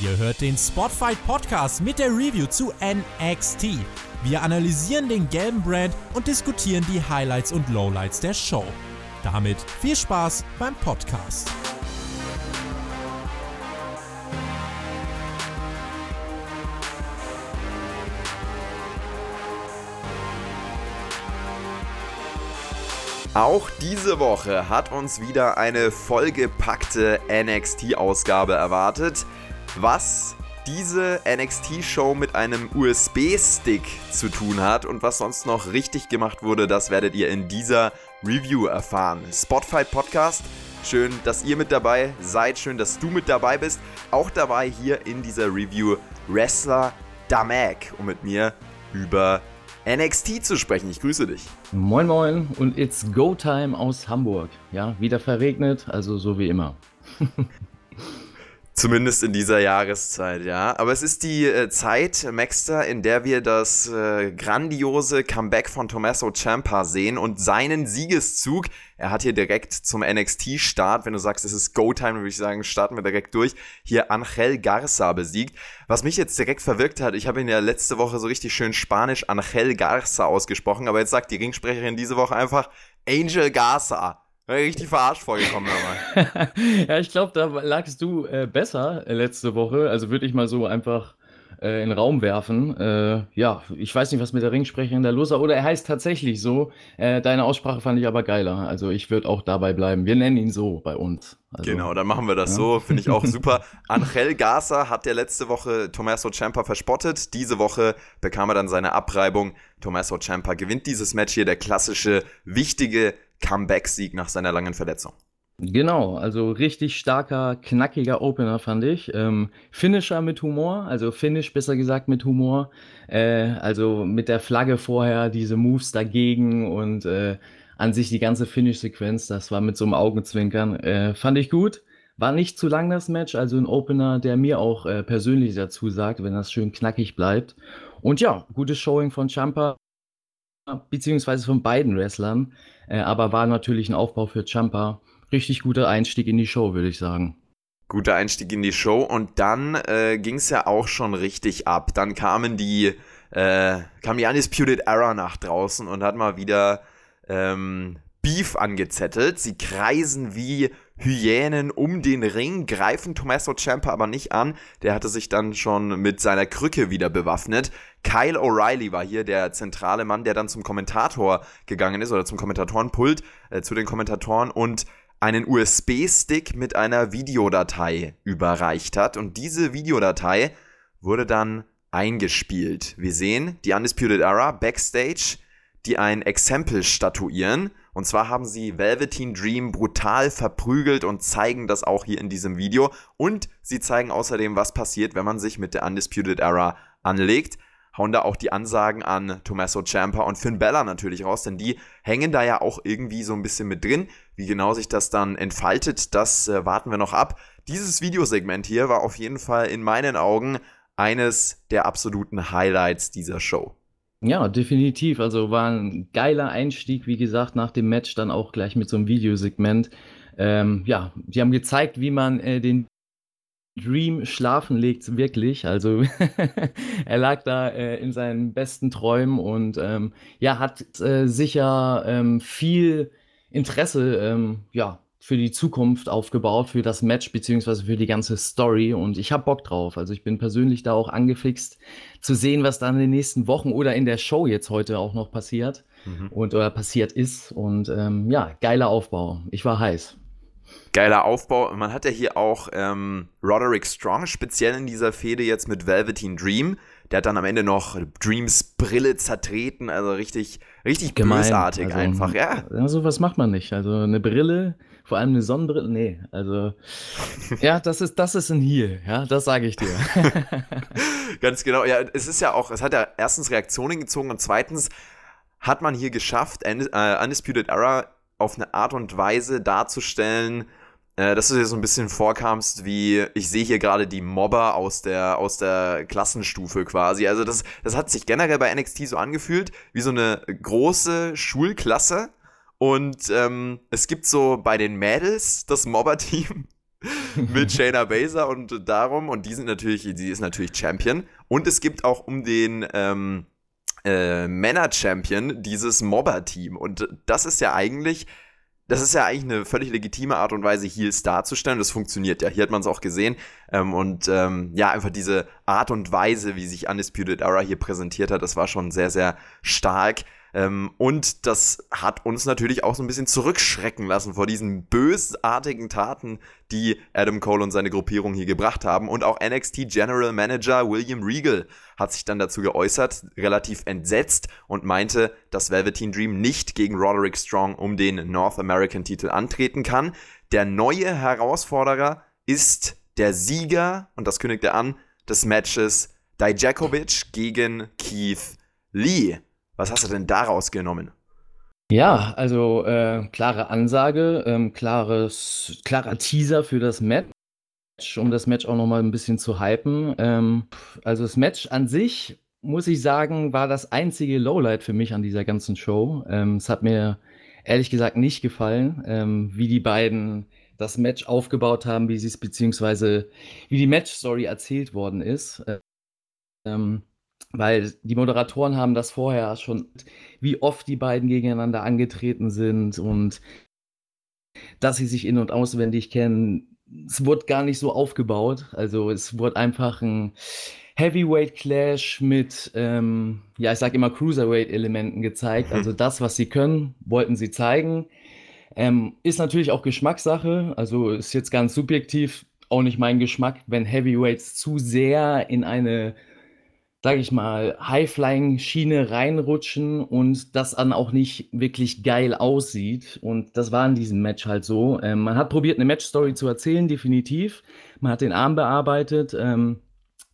Ihr hört den Spotfight Podcast mit der Review zu NXT. Wir analysieren den gelben Brand und diskutieren die Highlights und Lowlights der Show. Damit viel Spaß beim Podcast. Auch diese Woche hat uns wieder eine vollgepackte NXT-Ausgabe erwartet. Was diese NXT-Show mit einem USB-Stick zu tun hat und was sonst noch richtig gemacht wurde, das werdet ihr in dieser Review erfahren. Spotfight Podcast, schön, dass ihr mit dabei seid, schön, dass du mit dabei bist. Auch dabei hier in dieser Review Wrestler Damek, um mit mir über NXT zu sprechen. Ich grüße dich. Moin Moin und it's Go Time aus Hamburg. Ja, wieder verregnet, also so wie immer. Zumindest in dieser Jahreszeit, ja. Aber es ist die äh, Zeit, Maxter, in der wir das äh, grandiose Comeback von Tommaso Ciampa sehen und seinen Siegeszug. Er hat hier direkt zum NXT-Start, wenn du sagst, es ist Go-Time, würde ich sagen, starten wir direkt durch. Hier Angel Garza besiegt. Was mich jetzt direkt verwirkt hat, ich habe ihn ja letzte Woche so richtig schön Spanisch Angel Garza ausgesprochen, aber jetzt sagt die Ringsprecherin diese Woche einfach Angel Garza. Richtig verarscht vorgekommen dabei. ja, ich glaube, da lagst du äh, besser äh, letzte Woche. Also würde ich mal so einfach äh, in den Raum werfen. Äh, ja, ich weiß nicht, was mit der Ringsprecherin da los ist. Oder er heißt tatsächlich so. Äh, deine Aussprache fand ich aber geiler. Also ich würde auch dabei bleiben. Wir nennen ihn so bei uns. Also, genau, dann machen wir das ja. so. Finde ich auch super. Angel Garza hat ja letzte Woche Tommaso Ciampa verspottet. Diese Woche bekam er dann seine Abreibung. Tommaso Ciampa gewinnt dieses Match hier. Der klassische, wichtige Comeback-Sieg nach seiner langen Verletzung. Genau, also richtig starker, knackiger Opener fand ich. Ähm, Finisher mit Humor, also Finish besser gesagt mit Humor. Äh, also mit der Flagge vorher, diese Moves dagegen und äh, an sich die ganze Finish-Sequenz, das war mit so einem Augenzwinkern. Äh, fand ich gut. War nicht zu lang das Match, also ein Opener, der mir auch äh, persönlich dazu sagt, wenn das schön knackig bleibt. Und ja, gutes Showing von Champa, beziehungsweise von beiden Wrestlern. Äh, aber war natürlich ein Aufbau für Champa. Richtig guter Einstieg in die Show, würde ich sagen. Guter Einstieg in die Show und dann äh, ging es ja auch schon richtig ab. Dann kamen die, äh, kam die Undisputed Era nach draußen und hat mal wieder ähm, Beef angezettelt. Sie kreisen wie Hyänen um den Ring, greifen Tommaso Ciampa aber nicht an. Der hatte sich dann schon mit seiner Krücke wieder bewaffnet. Kyle O'Reilly war hier der zentrale Mann, der dann zum Kommentator gegangen ist oder zum Kommentatorenpult, äh, zu den Kommentatoren und einen USB-Stick mit einer Videodatei überreicht hat. Und diese Videodatei wurde dann eingespielt. Wir sehen die Undisputed Era backstage, die ein Exempel statuieren und zwar haben sie Velveteen Dream brutal verprügelt und zeigen das auch hier in diesem Video. Und sie zeigen außerdem, was passiert, wenn man sich mit der Undisputed Era anlegt. Hauen da auch die Ansagen an Tommaso Ciampa und Finn Bella natürlich raus, denn die hängen da ja auch irgendwie so ein bisschen mit drin. Wie genau sich das dann entfaltet, das äh, warten wir noch ab. Dieses Videosegment hier war auf jeden Fall in meinen Augen eines der absoluten Highlights dieser Show. Ja, definitiv. Also war ein geiler Einstieg, wie gesagt, nach dem Match dann auch gleich mit so einem Videosegment. Ähm, ja, die haben gezeigt, wie man äh, den Dream schlafen legt, wirklich. Also er lag da äh, in seinen besten Träumen und ähm, ja, hat äh, sicher ähm, viel Interesse ähm, ja, für die Zukunft aufgebaut, für das Match beziehungsweise für die ganze Story und ich habe Bock drauf. Also ich bin persönlich da auch angefixt zu sehen, was da in den nächsten Wochen oder in der Show jetzt heute auch noch passiert mhm. und oder passiert ist und ähm, ja, geiler Aufbau. Ich war heiß. Geiler Aufbau. Man hat ja hier auch ähm, Roderick Strong, speziell in dieser Fehde jetzt mit Velveteen Dream. Der hat dann am Ende noch Dreams Brille zertreten, also richtig, richtig Gemein. bösartig also, einfach, ja. Also was macht man nicht. Also eine Brille vor allem eine Sonnenbrille, nee, also ja, das ist, das ist ein Heal, ja, das sage ich dir. Ganz genau, ja, es ist ja auch, es hat ja erstens Reaktionen gezogen und zweitens hat man hier geschafft, äh, Undisputed Era auf eine Art und Weise darzustellen, äh, dass du dir so ein bisschen vorkamst, wie ich sehe hier gerade die Mobber aus der, aus der Klassenstufe quasi. Also das, das hat sich generell bei NXT so angefühlt, wie so eine große Schulklasse, und ähm, es gibt so bei den Mädels das Mobber-Team mit Shayna Baszler und darum, und die sind natürlich, sie ist natürlich Champion. Und es gibt auch um den ähm, äh, Männer-Champion dieses Mobber-Team. Und das ist ja eigentlich das ist ja eigentlich eine völlig legitime Art und Weise, Heels darzustellen. Das funktioniert ja. Hier hat man es auch gesehen. Ähm, und ähm, ja, einfach diese Art und Weise, wie sich Undisputed Era hier präsentiert hat, das war schon sehr, sehr stark. Ähm, und das hat uns natürlich auch so ein bisschen zurückschrecken lassen vor diesen bösartigen Taten, die Adam Cole und seine Gruppierung hier gebracht haben. Und auch NXT General Manager William Regal hat sich dann dazu geäußert, relativ entsetzt und meinte, dass Velveteen Dream nicht gegen Roderick Strong um den North American Titel antreten kann. Der neue Herausforderer ist der Sieger, und das kündigt er an, des Matches Dijakovic gegen Keith Lee. Was hast du denn daraus genommen? Ja, also äh, klare Ansage, ähm, klares, klarer Teaser für das Match, um das Match auch nochmal ein bisschen zu hypen. Ähm, also das Match an sich, muss ich sagen, war das einzige Lowlight für mich an dieser ganzen Show. Ähm, es hat mir ehrlich gesagt nicht gefallen, ähm, wie die beiden das Match aufgebaut haben, wie sie es beziehungsweise wie die Match-Story erzählt worden ist. Ähm, weil die Moderatoren haben das vorher schon, wie oft die beiden gegeneinander angetreten sind und dass sie sich in- und auswendig kennen. Es wurde gar nicht so aufgebaut. Also es wurde einfach ein Heavyweight Clash mit, ähm, ja, ich sag immer Cruiserweight-Elementen gezeigt. Also das, was sie können, wollten sie zeigen. Ähm, ist natürlich auch Geschmackssache. Also ist jetzt ganz subjektiv auch nicht mein Geschmack, wenn Heavyweights zu sehr in eine sage ich mal, High-Flying-Schiene reinrutschen und das dann auch nicht wirklich geil aussieht. Und das war in diesem Match halt so. Ähm, man hat probiert, eine Match-Story zu erzählen, definitiv. Man hat den Arm bearbeitet ähm,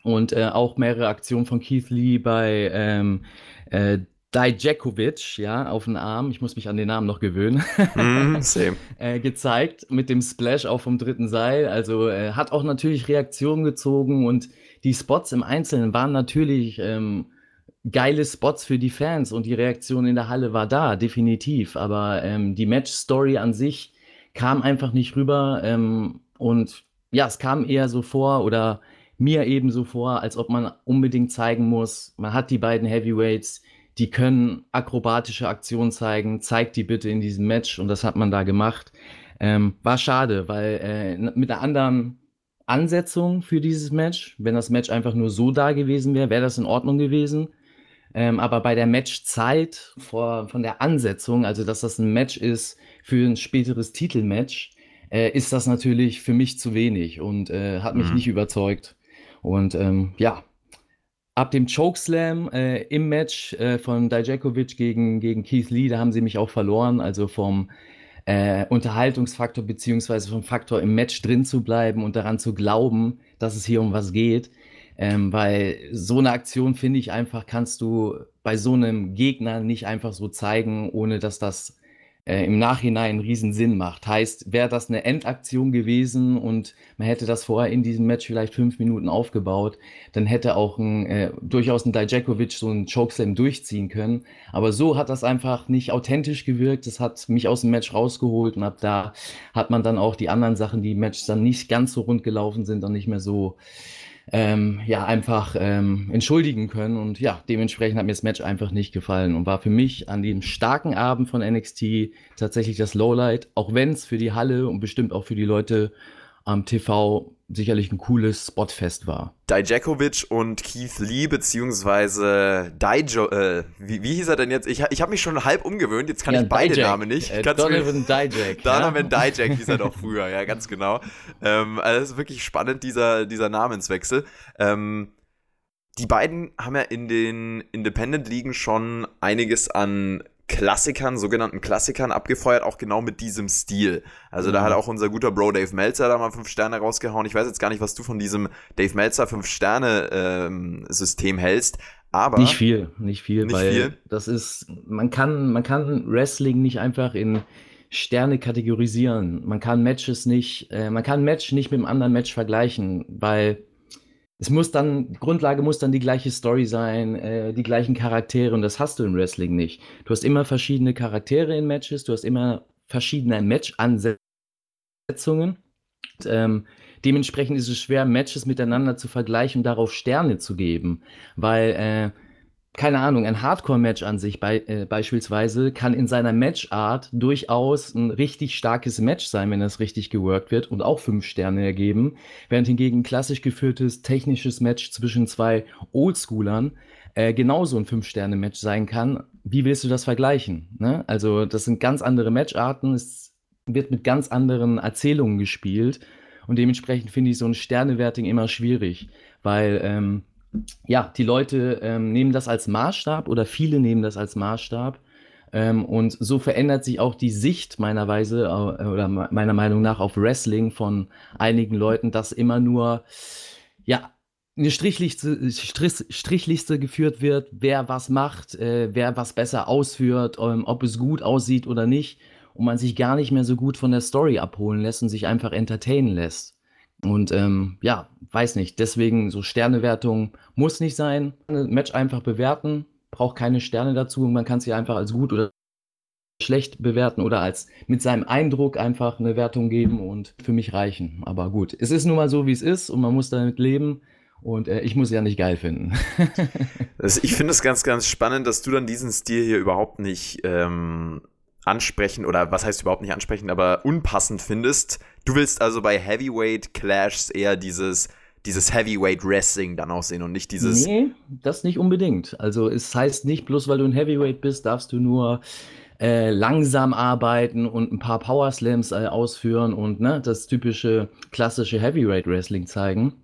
und äh, auch mehrere Aktionen von Keith Lee bei ähm, äh, Dijakovic, ja, auf den Arm, ich muss mich an den Namen noch gewöhnen, mm, äh, gezeigt mit dem Splash auch vom dritten Seil. Also äh, hat auch natürlich Reaktionen gezogen und die Spots im Einzelnen waren natürlich ähm, geile Spots für die Fans und die Reaktion in der Halle war da, definitiv. Aber ähm, die Match-Story an sich kam einfach nicht rüber. Ähm, und ja, es kam eher so vor oder mir eben so vor, als ob man unbedingt zeigen muss, man hat die beiden Heavyweights, die können akrobatische Aktionen zeigen, zeigt die bitte in diesem Match und das hat man da gemacht. Ähm, war schade, weil äh, mit einer anderen Ansetzung für dieses Match. Wenn das Match einfach nur so da gewesen wäre, wäre das in Ordnung gewesen. Ähm, aber bei der Matchzeit vor, von der Ansetzung, also dass das ein Match ist für ein späteres Titelmatch, äh, ist das natürlich für mich zu wenig und äh, hat mich mhm. nicht überzeugt. Und ähm, ja, ab dem Chokeslam äh, im Match äh, von Dijakovic gegen, gegen Keith Lee, da haben sie mich auch verloren. Also vom äh, Unterhaltungsfaktor beziehungsweise vom Faktor im Match drin zu bleiben und daran zu glauben, dass es hier um was geht. Ähm, weil so eine Aktion, finde ich einfach, kannst du bei so einem Gegner nicht einfach so zeigen, ohne dass das äh, im Nachhinein riesen Sinn macht. Heißt, wäre das eine Endaktion gewesen und man hätte das vorher in diesem Match vielleicht fünf Minuten aufgebaut, dann hätte auch ein, äh, durchaus ein Dijakovic so einen Chokeslam durchziehen können. Aber so hat das einfach nicht authentisch gewirkt. Das hat mich aus dem Match rausgeholt und ab da hat man dann auch die anderen Sachen, die im Match dann nicht ganz so rund gelaufen sind, dann nicht mehr so ähm, ja, einfach ähm, entschuldigen können. Und ja, dementsprechend hat mir das Match einfach nicht gefallen und war für mich an dem starken Abend von NXT tatsächlich das Lowlight, auch wenn es für die Halle und bestimmt auch für die Leute am TV sicherlich ein cooles Spotfest war. Dijakovic und Keith Lee, beziehungsweise Dijo, äh, wie, wie hieß er denn jetzt? Ich, ich habe mich schon halb umgewöhnt, jetzt kann ja, ich beide Dijak. Namen nicht. Äh, Donovan Dijak. Donovan ja? Dijak hieß er doch früher, ja, ganz genau. Ähm, also es ist wirklich spannend, dieser, dieser Namenswechsel. Ähm, die beiden haben ja in den Independent-Ligen schon einiges an Klassikern, sogenannten Klassikern abgefeuert, auch genau mit diesem Stil. Also mhm. da hat auch unser guter Bro Dave Meltzer da mal fünf Sterne rausgehauen. Ich weiß jetzt gar nicht, was du von diesem Dave Meltzer fünf Sterne ähm, System hältst, aber nicht viel, nicht viel, nicht weil viel. das ist, man kann, man kann Wrestling nicht einfach in Sterne kategorisieren. Man kann Matches nicht, äh, man kann Match nicht mit einem anderen Match vergleichen, weil es muss dann, Grundlage muss dann die gleiche Story sein, äh, die gleichen Charaktere und das hast du im Wrestling nicht. Du hast immer verschiedene Charaktere in Matches, du hast immer verschiedene Match-Ansetzungen Ähm, dementsprechend ist es schwer, Matches miteinander zu vergleichen und darauf Sterne zu geben, weil äh, keine Ahnung, ein Hardcore-Match an sich bei, äh, beispielsweise kann in seiner Matchart durchaus ein richtig starkes Match sein, wenn das richtig geworkt wird und auch fünf Sterne ergeben, während hingegen ein klassisch geführtes technisches Match zwischen zwei Oldschoolern äh, genauso ein Fünf-Sterne-Match sein kann. Wie willst du das vergleichen? Ne? Also das sind ganz andere Matcharten, es wird mit ganz anderen Erzählungen gespielt und dementsprechend finde ich so ein Sternewerting immer schwierig, weil ähm, ja, die Leute ähm, nehmen das als Maßstab oder viele nehmen das als Maßstab. Ähm, und so verändert sich auch die Sicht meiner Weise äh, oder meiner Meinung nach auf Wrestling von einigen Leuten, dass immer nur ja eine Strichliste, Strich, Strichliste geführt wird, wer was macht, äh, wer was besser ausführt, ähm, ob es gut aussieht oder nicht, und man sich gar nicht mehr so gut von der Story abholen lässt und sich einfach entertainen lässt. Und ähm, ja, weiß nicht, deswegen so Sternewertung muss nicht sein. Ein Match einfach bewerten, braucht keine Sterne dazu und man kann ja einfach als gut oder schlecht bewerten oder als mit seinem Eindruck einfach eine Wertung geben und für mich reichen. Aber gut, es ist nun mal so, wie es ist und man muss damit leben. Und äh, ich muss ja nicht geil finden. also ich finde es ganz, ganz spannend, dass du dann diesen Stil hier überhaupt nicht ähm, ansprechen oder was heißt überhaupt nicht ansprechen, aber unpassend findest. Du willst also bei Heavyweight Clashs eher dieses dieses Heavyweight Wrestling dann auch sehen und nicht dieses. Nee, das nicht unbedingt. Also es heißt nicht, bloß weil du ein Heavyweight bist, darfst du nur äh, langsam arbeiten und ein paar Power Slams äh, ausführen und ne, das typische klassische Heavyweight Wrestling zeigen.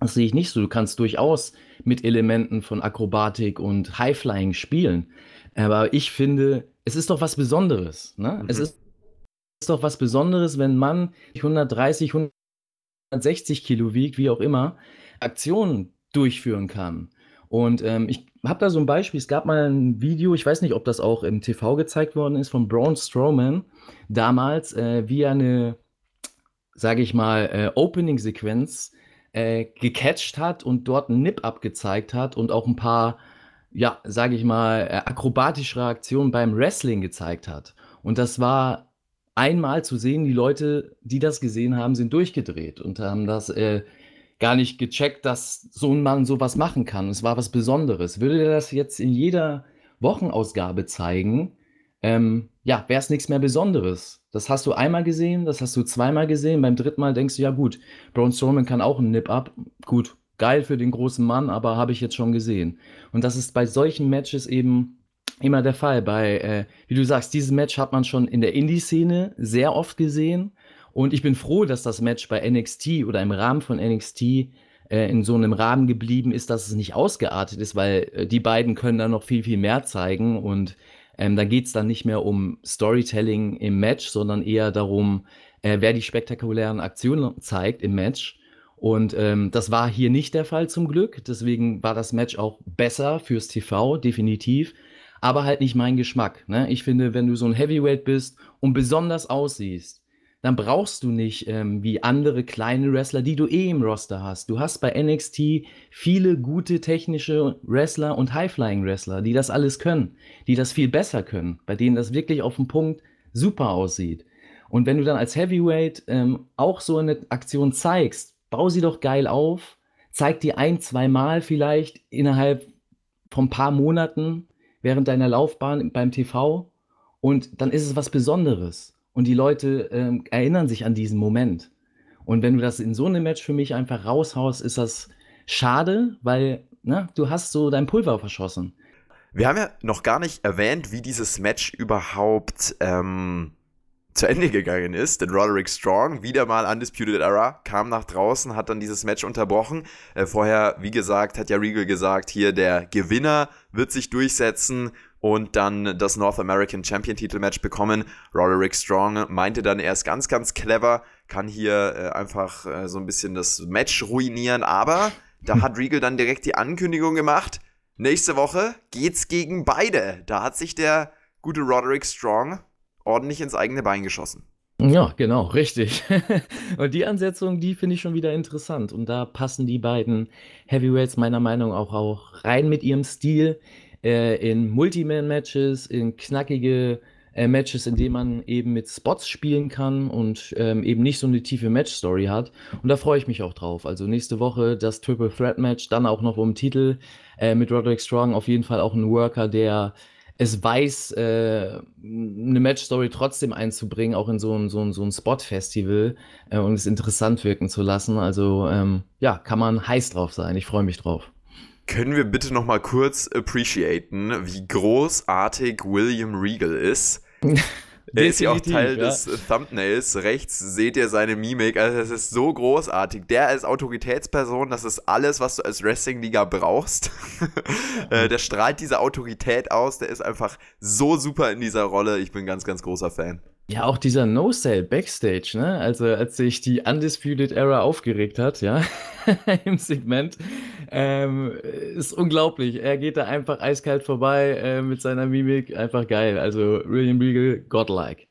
Das sehe ich nicht so. Du kannst durchaus mit Elementen von Akrobatik und Highflying spielen. Aber ich finde, es ist doch was Besonderes. Ne? Mhm. Es ist, ist doch was Besonderes, wenn Mann 130, 160 Kilo wiegt, wie auch immer, Aktionen durchführen kann. Und ähm, ich habe da so ein Beispiel. Es gab mal ein Video, ich weiß nicht, ob das auch im TV gezeigt worden ist, von Braun Strowman damals, äh, wie er eine, sage ich mal, äh, Opening-Sequenz äh, gecatcht hat und dort einen Nip abgezeigt hat und auch ein paar ja, sage ich mal, äh, akrobatische Reaktionen beim Wrestling gezeigt hat. Und das war einmal zu sehen, die Leute, die das gesehen haben, sind durchgedreht und haben das äh, gar nicht gecheckt, dass so ein Mann sowas machen kann. Es war was Besonderes. Würde er das jetzt in jeder Wochenausgabe zeigen, ähm, ja, wäre es nichts mehr Besonderes. Das hast du einmal gesehen, das hast du zweimal gesehen, beim dritten Mal denkst du, ja gut, Braun Strowman kann auch einen Nip-Up, gut, geil für den großen Mann, aber habe ich jetzt schon gesehen. Und das ist bei solchen Matches eben immer der Fall. Bei, äh, wie du sagst, dieses Match hat man schon in der Indie-Szene sehr oft gesehen. Und ich bin froh, dass das Match bei NXT oder im Rahmen von NXT äh, in so einem Rahmen geblieben ist, dass es nicht ausgeartet ist, weil äh, die beiden können da noch viel, viel mehr zeigen. Und ähm, da geht es dann nicht mehr um Storytelling im Match, sondern eher darum, äh, wer die spektakulären Aktionen zeigt im Match. Und ähm, das war hier nicht der Fall zum Glück. Deswegen war das Match auch besser fürs TV, definitiv. Aber halt nicht mein Geschmack. Ne? Ich finde, wenn du so ein Heavyweight bist und besonders aussiehst, dann brauchst du nicht ähm, wie andere kleine Wrestler, die du eh im Roster hast. Du hast bei NXT viele gute technische Wrestler und High-Flying-Wrestler, die das alles können, die das viel besser können, bei denen das wirklich auf dem Punkt super aussieht. Und wenn du dann als Heavyweight ähm, auch so eine Aktion zeigst, bau sie doch geil auf, zeig die ein, zwei Mal vielleicht innerhalb von ein paar Monaten während deiner Laufbahn beim TV und dann ist es was Besonderes und die Leute ähm, erinnern sich an diesen Moment. Und wenn du das in so einem Match für mich einfach raushaust, ist das schade, weil ne, du hast so dein Pulver verschossen. Wir haben ja noch gar nicht erwähnt, wie dieses Match überhaupt ähm, zu Ende gegangen ist, denn Roderick Strong, wieder mal Undisputed Era, kam nach draußen, hat dann dieses Match unterbrochen. Äh, vorher, wie gesagt, hat ja Regal gesagt, hier der Gewinner wird sich durchsetzen und dann das North American Champion Titelmatch bekommen. Roderick Strong meinte dann, er ist ganz, ganz clever, kann hier äh, einfach äh, so ein bisschen das Match ruinieren, aber da hat Regal dann direkt die Ankündigung gemacht, nächste Woche geht's gegen beide. Da hat sich der gute Roderick Strong ordentlich ins eigene Bein geschossen. Ja, genau, richtig. und die Ansetzung, die finde ich schon wieder interessant. Und da passen die beiden Heavyweights meiner Meinung nach auch, rein mit ihrem Stil äh, in Multiman-Matches, in knackige äh, Matches, in denen man eben mit Spots spielen kann und ähm, eben nicht so eine tiefe Match-Story hat. Und da freue ich mich auch drauf. Also nächste Woche das Triple Threat Match, dann auch noch um Titel äh, mit Roderick Strong. Auf jeden Fall auch ein Worker, der es weiß, äh, eine Match-Story trotzdem einzubringen, auch in so ein, so ein, so ein Spot-Festival äh, und es interessant wirken zu lassen. Also ähm, ja, kann man heiß drauf sein. Ich freue mich drauf. Können wir bitte noch mal kurz appreciaten, wie großartig William Regal ist? Er ist ja auch Teil ja. des Thumbnails. Rechts seht ihr seine Mimik. Also, das ist so großartig. Der als Autoritätsperson, das ist alles, was du als Wrestling-Liga brauchst. Äh, der strahlt diese Autorität aus. Der ist einfach so super in dieser Rolle. Ich bin ganz, ganz großer Fan. Ja, auch dieser No-Sale Backstage, ne? Also, als sich die Undisputed Era aufgeregt hat, ja, im Segment, ähm, ist unglaublich. Er geht da einfach eiskalt vorbei äh, mit seiner Mimik, einfach geil. Also, William Regal, godlike.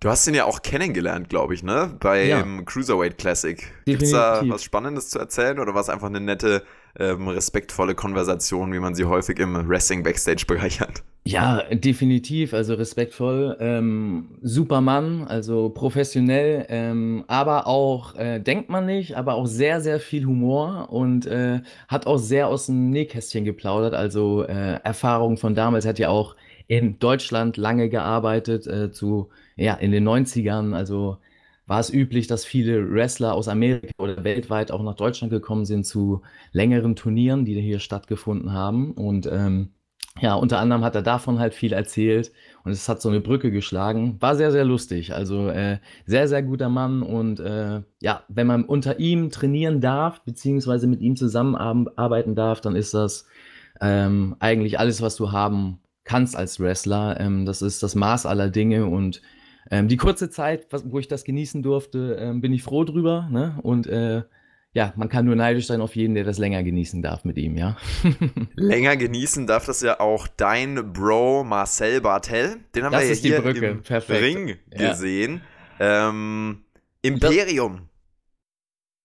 Du hast ihn ja auch kennengelernt, glaube ich, ne? Beim ja. Cruiserweight Classic. Gibt es da was Spannendes zu erzählen oder war es einfach eine nette, ähm, respektvolle Konversation, wie man sie häufig im Wrestling Backstage bereichert? Ja, definitiv. Also respektvoll. Ähm, Supermann, also professionell, ähm, aber auch, äh, denkt man nicht, aber auch sehr, sehr viel Humor und äh, hat auch sehr aus dem Nähkästchen geplaudert. Also äh, Erfahrungen von damals. Hat ja auch in Deutschland lange gearbeitet, äh, zu, ja, in den 90ern. Also war es üblich, dass viele Wrestler aus Amerika oder weltweit auch nach Deutschland gekommen sind zu längeren Turnieren, die hier stattgefunden haben. Und ähm, ja, unter anderem hat er davon halt viel erzählt und es hat so eine Brücke geschlagen. War sehr, sehr lustig. Also äh, sehr, sehr guter Mann und äh, ja, wenn man unter ihm trainieren darf, beziehungsweise mit ihm zusammenarbeiten darf, dann ist das ähm, eigentlich alles, was du haben kannst als Wrestler. Ähm, das ist das Maß aller Dinge und ähm, die kurze Zeit, was, wo ich das genießen durfte, ähm, bin ich froh drüber. Ne? Und äh, ja, man kann nur neidisch sein auf jeden, der das länger genießen darf mit ihm, ja. länger genießen darf das ja auch dein Bro Marcel Bartel. Den haben das wir ja hier im Perfekt. Ring ja. gesehen. Ähm, Imperium.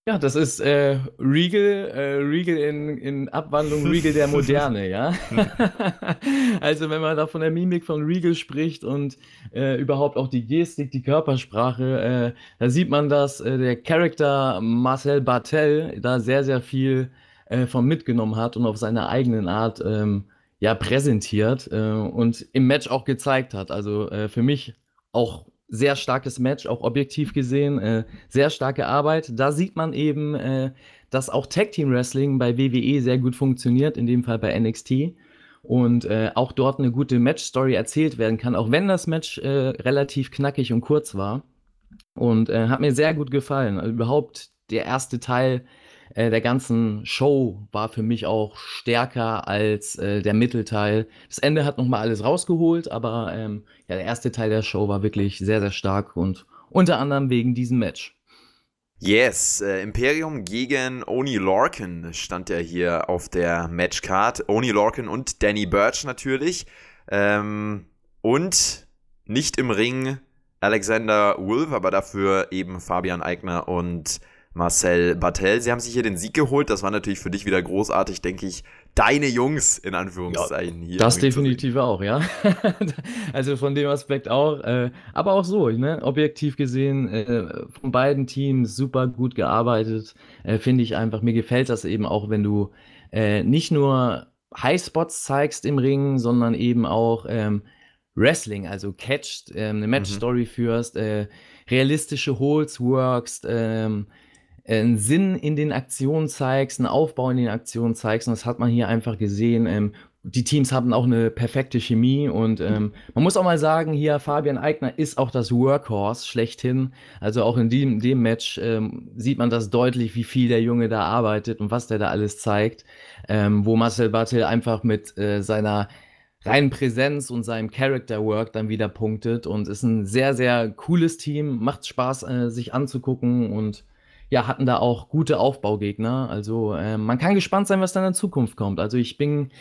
Ja, das ist äh, Regal, äh, Regal in, in Abwandlung Regal der Moderne, ja. also wenn man da von der Mimik von Regal spricht und äh, überhaupt auch die Gestik, die Körpersprache, äh, da sieht man, dass äh, der Charakter Marcel Bartel da sehr, sehr viel äh, von mitgenommen hat und auf seine eigenen Art ähm, ja präsentiert und im Match auch gezeigt hat. Also für mich auch sehr starkes Match, auch objektiv gesehen, äh, sehr starke Arbeit. Da sieht man eben, äh, dass auch Tag Team Wrestling bei WWE sehr gut funktioniert, in dem Fall bei NXT. Und äh, auch dort eine gute Match-Story erzählt werden kann, auch wenn das Match äh, relativ knackig und kurz war. Und äh, hat mir sehr gut gefallen. Also überhaupt der erste Teil äh, der ganzen Show war für mich auch stärker als äh, der Mittelteil. Das Ende hat nochmal alles rausgeholt, aber ähm, ja, der erste Teil der Show war wirklich sehr, sehr stark und unter anderem wegen diesem Match. Yes, äh, Imperium gegen Oni Lorcan stand ja hier auf der Matchcard. Oni Lorcan und Danny Birch natürlich. Ähm, und nicht im Ring Alexander Wolf, aber dafür eben Fabian Eigner und Marcel Bartel. Sie haben sich hier den Sieg geholt. Das war natürlich für dich wieder großartig, denke ich. Deine Jungs in Anführungszeichen ja, hier. Das definitiv auch, ja. also von dem Aspekt auch. Äh, aber auch so, ne? objektiv gesehen, äh, von beiden Teams super gut gearbeitet. Äh, Finde ich einfach. Mir gefällt das eben auch, wenn du äh, nicht nur Highspots zeigst im Ring, sondern eben auch ähm, Wrestling, also catcht, ähm, eine Match-Story mhm. führst, äh, realistische Holds workst, ähm, einen Sinn in den Aktionen zeigst, einen Aufbau in den Aktionen zeigst. Und das hat man hier einfach gesehen. Ähm, die Teams haben auch eine perfekte Chemie und ähm, man muss auch mal sagen, hier Fabian Eigner ist auch das Workhorse schlechthin. Also auch in dem, dem Match ähm, sieht man das deutlich, wie viel der Junge da arbeitet und was der da alles zeigt. Ähm, wo Marcel Bartel einfach mit äh, seiner reinen Präsenz und seinem Character Work dann wieder punktet und ist ein sehr, sehr cooles Team, macht Spaß, äh, sich anzugucken und ja, hatten da auch gute Aufbaugegner. Also äh, man kann gespannt sein, was dann in Zukunft kommt. Also ich bin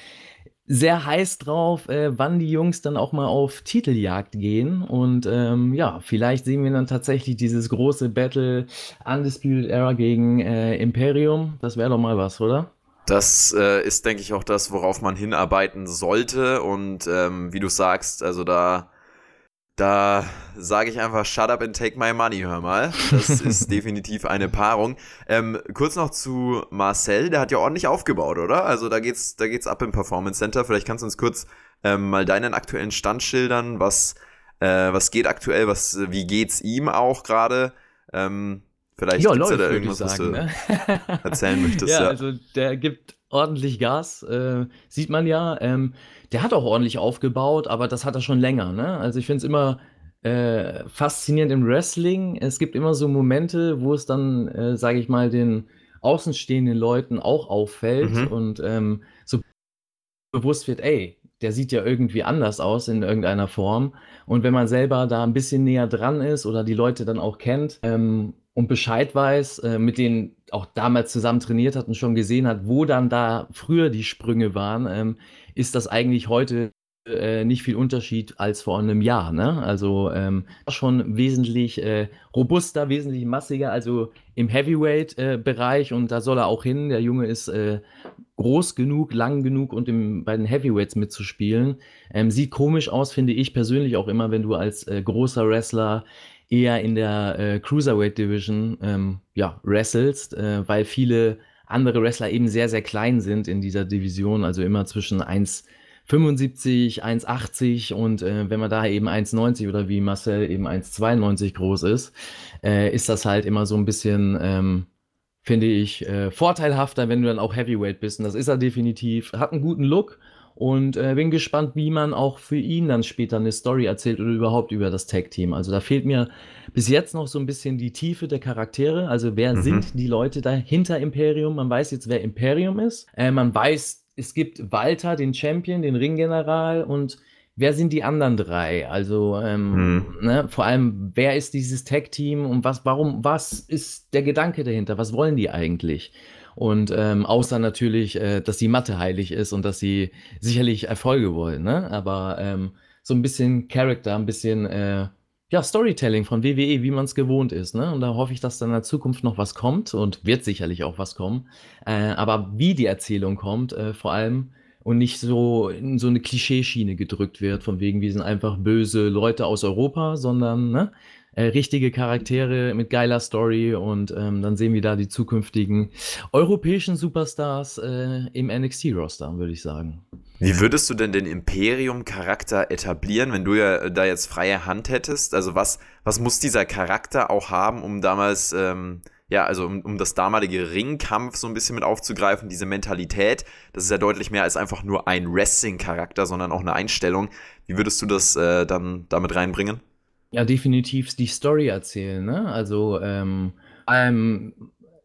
sehr heiß drauf, äh, wann die Jungs dann auch mal auf Titeljagd gehen. Und ähm, ja, vielleicht sehen wir dann tatsächlich dieses große Battle Undisputed Era gegen äh, Imperium. Das wäre doch mal was, oder? Das äh, ist, denke ich, auch das, worauf man hinarbeiten sollte. Und ähm, wie du sagst, also da Da sage ich einfach, shut up and take my money, hör mal. Das ist definitiv eine Paarung. Ähm, kurz noch zu Marcel, der hat ja ordentlich aufgebaut, oder? Also da geht's, da geht's ab im Performance Center. Vielleicht kannst du uns kurz ähm, mal deinen aktuellen Stand schildern. Was, äh, was geht aktuell? Was, wie geht's ihm auch gerade? Ähm, vielleicht ja, läuft, ja da irgendwas, sagen, was du ne? erzählen möchtest. ja, ja, also der gibt ordentlich Gas, äh, sieht man ja. Ähm, der hat auch ordentlich aufgebaut, aber das hat er schon länger. Ne? Also ich finde es immer äh, faszinierend im Wrestling. Es gibt immer so Momente, wo es dann, äh, sage ich mal, den außenstehenden Leuten auch auffällt mhm. und ähm, so bewusst wird, ey, der sieht ja irgendwie anders aus in irgendeiner Form. Und wenn man selber da ein bisschen näher dran ist oder die Leute dann auch kennt ähm, und Bescheid weiß, äh, mit denen auch damals zusammen trainiert hat und schon gesehen hat, wo dann da früher die Sprünge waren, ähm, ist das eigentlich heute äh, nicht viel Unterschied als vor einem Jahr. Ne? Also ähm, schon wesentlich äh, robuster, wesentlich massiger, also im Heavyweight-Bereich äh, und da soll er auch hin. Der Junge ist äh, groß genug, lang genug und im, bei den Heavyweights mitzuspielen. Ähm, sieht komisch aus, finde ich persönlich auch immer, wenn du als äh, großer Wrestler eher in der äh, Cruiserweight Division ähm, ja, wrestelst, weil viele andere Wrestler eben sehr, sehr klein sind in dieser Division, also immer zwischen 1,75, 1,80 und äh, wenn man da eben 1,90 oder wie Marcel eben 1,92 groß ist, äh, ist das halt immer so ein bisschen, ähm, finde ich, äh, vorteilhafter, wenn du dann auch Heavyweight bist. Und das ist er definitiv. Hat einen guten Look und äh, bin gespannt, wie man auch für ihn dann später eine Story erzählt oder überhaupt über das Tag-Team. Also da fehlt mir bis jetzt noch so ein bisschen die Tiefe der Charaktere. Also wer mhm. sind die Leute dahinter Imperium? Man weiß jetzt, wer Imperium ist. Äh, man weiß, es gibt Walter, den Champion, den Ringgeneral und wer sind die anderen drei? Also ähm, mhm. ne, vor allem, wer ist dieses Tag-Team und was, warum, was ist der Gedanke dahinter? Was wollen die eigentlich? Und ähm, außer natürlich, äh, dass die Mathe heilig ist und dass sie sicherlich Erfolge wollen. Ne? Aber ähm, so ein bisschen Charakter, ein bisschen äh, ja, Storytelling von WWE, wie man es gewohnt ist. Ne? Und da hoffe ich, dass dann in der Zukunft noch was kommt und wird sicherlich auch was kommen. Äh, aber wie die Erzählung kommt, äh, vor allem und nicht so in so eine Klischeeschiene gedrückt wird, von wegen, wir sind einfach böse Leute aus Europa, sondern ne, äh, richtige Charaktere mit geiler Story und ähm, dann sehen wir da die zukünftigen europäischen Superstars äh, im NXT-Roster, würde ich sagen. Wie würdest du denn den Imperium-Charakter etablieren, wenn du ja da jetzt freie Hand hättest? Also was, was muss dieser Charakter auch haben, um damals, ähm, ja, also um, um das damalige Ringkampf so ein bisschen mit aufzugreifen, diese Mentalität, das ist ja deutlich mehr als einfach nur ein Wrestling-Charakter, sondern auch eine Einstellung. Wie würdest du das äh, dann damit reinbringen? Ja, definitiv die Story erzählen, ne? Also, ähm, ähm,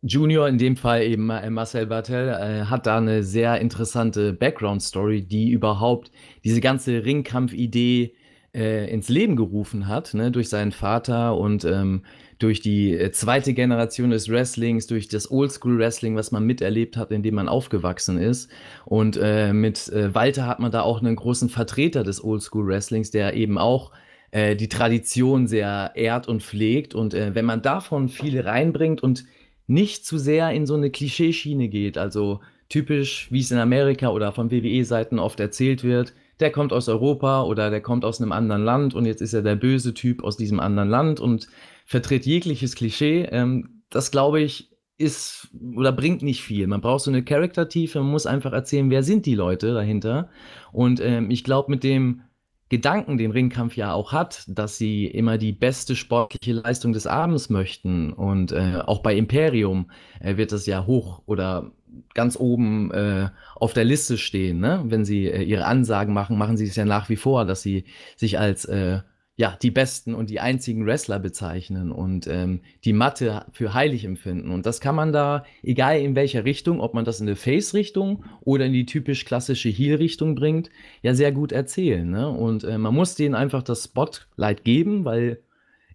Junior, in dem Fall eben Marcel Bartel, äh, hat da eine sehr interessante Background-Story, die überhaupt diese ganze Ringkampf-Idee äh, ins Leben gerufen hat, ne? durch seinen Vater und ähm, durch die äh, zweite Generation des Wrestlings, durch das Oldschool-Wrestling, was man miterlebt hat, in dem man aufgewachsen ist. Und äh, mit äh, Walter hat man da auch einen großen Vertreter des Oldschool-Wrestlings, der eben auch äh, die Tradition sehr ehrt und pflegt. Und äh, wenn man davon viel reinbringt und nicht zu sehr in so eine Klischeeschiene geht, also typisch, wie es in Amerika oder von WWE-Seiten oft erzählt wird, der kommt aus Europa oder der kommt aus einem anderen Land und jetzt ist er der böse Typ aus diesem anderen Land und vertritt jegliches Klischee. Ähm, das glaube ich ist oder bringt nicht viel. Man braucht so eine Charaktertiefe, man muss einfach erzählen, wer sind die Leute dahinter. Und ähm, ich glaube, mit dem Gedanken den Ringkampf ja auch hat, dass sie immer die beste sportliche Leistung des Abends möchten. Und äh, auch bei Imperium äh, wird das ja hoch oder ganz oben äh, auf der Liste stehen. Ne? Wenn sie äh, ihre Ansagen machen, machen sie es ja nach wie vor, dass sie sich als äh, ja, die besten und die einzigen Wrestler bezeichnen und ähm, die Matte für heilig empfinden. Und das kann man da, egal in welcher Richtung, ob man das in eine Face-Richtung oder in die typisch klassische Heel-Richtung bringt, ja sehr gut erzählen. Ne? Und äh, man muss denen einfach das Spotlight geben, weil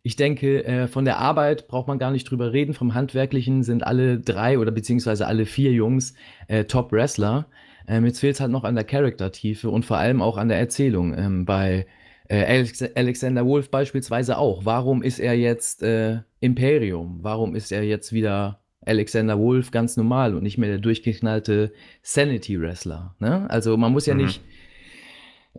ich denke, äh, von der Arbeit braucht man gar nicht drüber reden. Vom Handwerklichen sind alle drei oder beziehungsweise alle vier Jungs äh, Top-Wrestler. Ähm, jetzt fehlt es halt noch an der Charaktertiefe und vor allem auch an der Erzählung. Ähm, bei Alexander Wolf beispielsweise auch. Warum ist er jetzt äh, Imperium? Warum ist er jetzt wieder Alexander Wolf ganz normal und nicht mehr der durchgeknallte Sanity-Wrestler? Ne? Also man muss ja mhm. nicht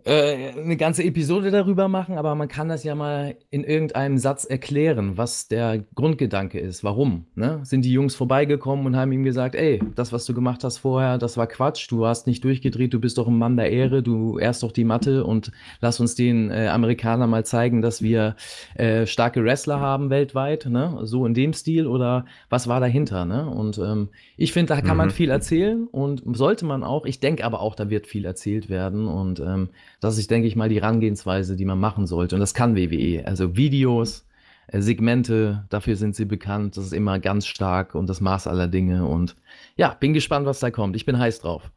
äh, eine ganze Episode darüber machen, aber man kann das ja mal in irgendeinem Satz erklären, was der Grundgedanke ist. Warum? Ne? Sind die Jungs vorbeigekommen und haben ihm gesagt, ey, das, was du gemacht hast vorher, das war Quatsch, du hast nicht durchgedreht, du bist doch ein Mann der Ehre, du erst doch die Matte und lass uns den äh, Amerikanern mal zeigen, dass wir äh, starke Wrestler haben weltweit, ne? So in dem Stil oder was war dahinter, ne? Und ähm, ich finde, da kann mhm. man viel erzählen und sollte man auch. Ich denke aber auch, da wird viel erzählt werden und ähm, das ist, denke ich mal, die Herangehensweise, die man machen sollte. Und das kann WWE. Also Videos, äh, Segmente, dafür sind sie bekannt. Das ist immer ganz stark und das Maß aller Dinge. Und ja, bin gespannt, was da kommt. Ich bin heiß drauf.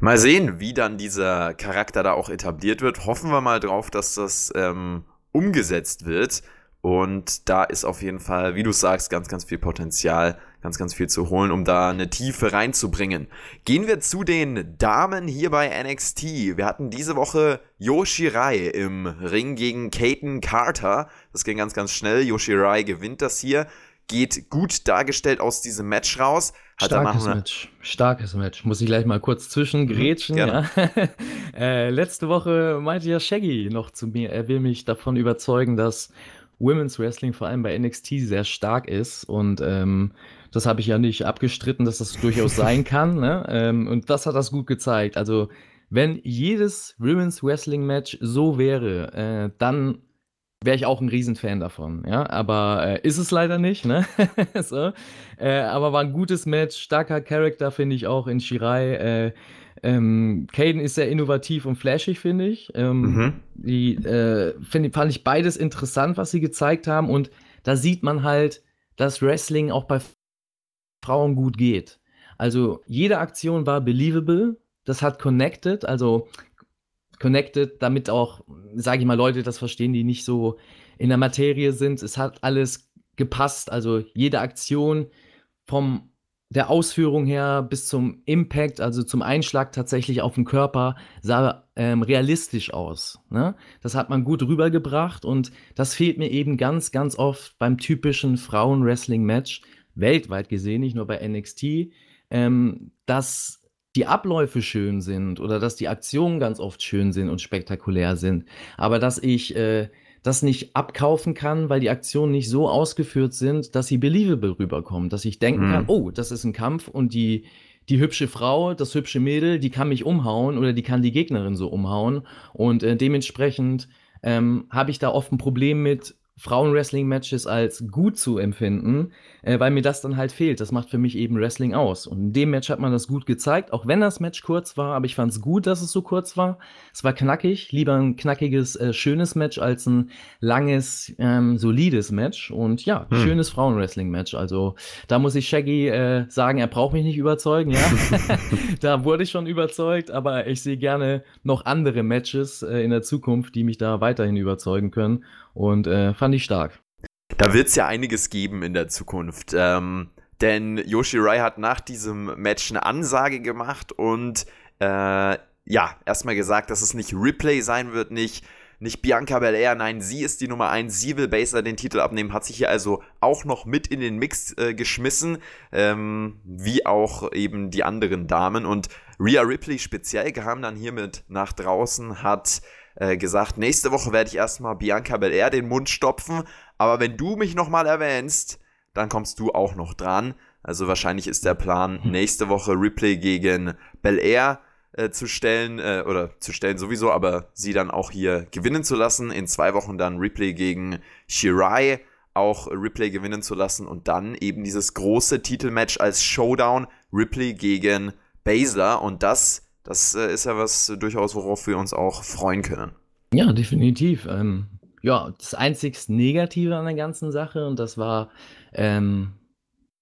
Mal sehen, wie dann dieser Charakter da auch etabliert wird. Hoffen wir mal drauf, dass das ähm, umgesetzt wird. Und da ist auf jeden Fall, wie du sagst, ganz, ganz viel Potenzial, ganz, ganz viel zu holen, um da eine Tiefe reinzubringen. Gehen wir zu den Damen hier bei NXT. Wir hatten diese Woche Yoshirai im Ring gegen Katen Carter. Das ging ganz, ganz schnell. Yoshirai gewinnt das hier. Geht gut dargestellt aus diesem Match raus. Hat Starkes Match. Starkes Match. Muss ich gleich mal kurz zwischengrätschen. Mhm, ja. äh, letzte Woche meinte ja Shaggy noch zu mir, er will mich davon überzeugen, dass Women's Wrestling vor allem bei NXT sehr stark ist und ähm, das habe ich ja nicht abgestritten, dass das durchaus sein kann. Ne? Ähm, und das hat das gut gezeigt. Also wenn jedes Women's Wrestling Match so wäre, äh, dann wäre ich auch ein Riesenfan davon. Ja, aber äh, ist es leider nicht. Ne? so. äh, aber war ein gutes Match, starker Charakter finde ich auch in Shirai. Äh, ähm, Caden ist sehr innovativ und flashig, finde ich. Ähm, mhm. Die äh, find, fand ich beides interessant, was sie gezeigt haben. Und da sieht man halt, dass Wrestling auch bei Frauen gut geht. Also jede Aktion war believable, das hat connected, also connected, damit auch, sage ich mal, Leute das verstehen, die nicht so in der Materie sind. Es hat alles gepasst, also jede Aktion vom der Ausführung her bis zum Impact, also zum Einschlag tatsächlich auf den Körper, sah ähm, realistisch aus. Ne? Das hat man gut rübergebracht und das fehlt mir eben ganz, ganz oft beim typischen Frauen-Wrestling-Match, weltweit gesehen, nicht nur bei NXT, ähm, dass die Abläufe schön sind oder dass die Aktionen ganz oft schön sind und spektakulär sind, aber dass ich äh, das nicht abkaufen kann, weil die Aktionen nicht so ausgeführt sind, dass sie believable rüberkommen, dass ich denken mhm. kann, oh, das ist ein Kampf und die, die hübsche Frau, das hübsche Mädel, die kann mich umhauen oder die kann die Gegnerin so umhauen. Und äh, dementsprechend ähm, habe ich da oft ein Problem mit, Frauen-Wrestling-Matches als gut zu empfinden, äh, weil mir das dann halt fehlt. Das macht für mich eben Wrestling aus. Und in dem Match hat man das gut gezeigt, auch wenn das Match kurz war, aber ich fand es gut, dass es so kurz war. Es war knackig, lieber ein knackiges, äh, schönes Match als ein langes, ähm, solides Match. Und ja, hm. schönes Frauen-Wrestling-Match. Also da muss ich Shaggy äh, sagen, er braucht mich nicht überzeugen, ja. da wurde ich schon überzeugt, aber ich sehe gerne noch andere Matches äh, in der Zukunft, die mich da weiterhin überzeugen können. Und äh, fand ich stark. Da wird es ja einiges geben in der Zukunft. Ähm, denn Yoshi Rai hat nach diesem Match eine Ansage gemacht und äh, ja, erstmal gesagt, dass es nicht Replay sein wird, nicht, nicht Bianca Belair, nein, sie ist die Nummer 1, sie will Baser den Titel abnehmen, hat sich hier also auch noch mit in den Mix äh, geschmissen, ähm, wie auch eben die anderen Damen. Und Rhea Ripley speziell kam dann hiermit nach draußen, hat äh, gesagt, nächste Woche werde ich erstmal Bianca Belair den Mund stopfen, aber wenn du mich nochmal erwähnst, dann kommst du auch noch dran. Also wahrscheinlich ist der Plan, hm. nächste Woche Ripley gegen Belair äh, zu stellen, äh, oder zu stellen sowieso, aber sie dann auch hier gewinnen zu lassen. In zwei Wochen dann Ripley gegen Shirai auch Ripley gewinnen zu lassen und dann eben dieses große Titelmatch als Showdown Ripley gegen Baszler und das das äh, ist ja was durchaus, worauf wir uns auch freuen können. Ja, definitiv. Ähm, ja, das einzig Negative an der ganzen Sache, und das war, ähm,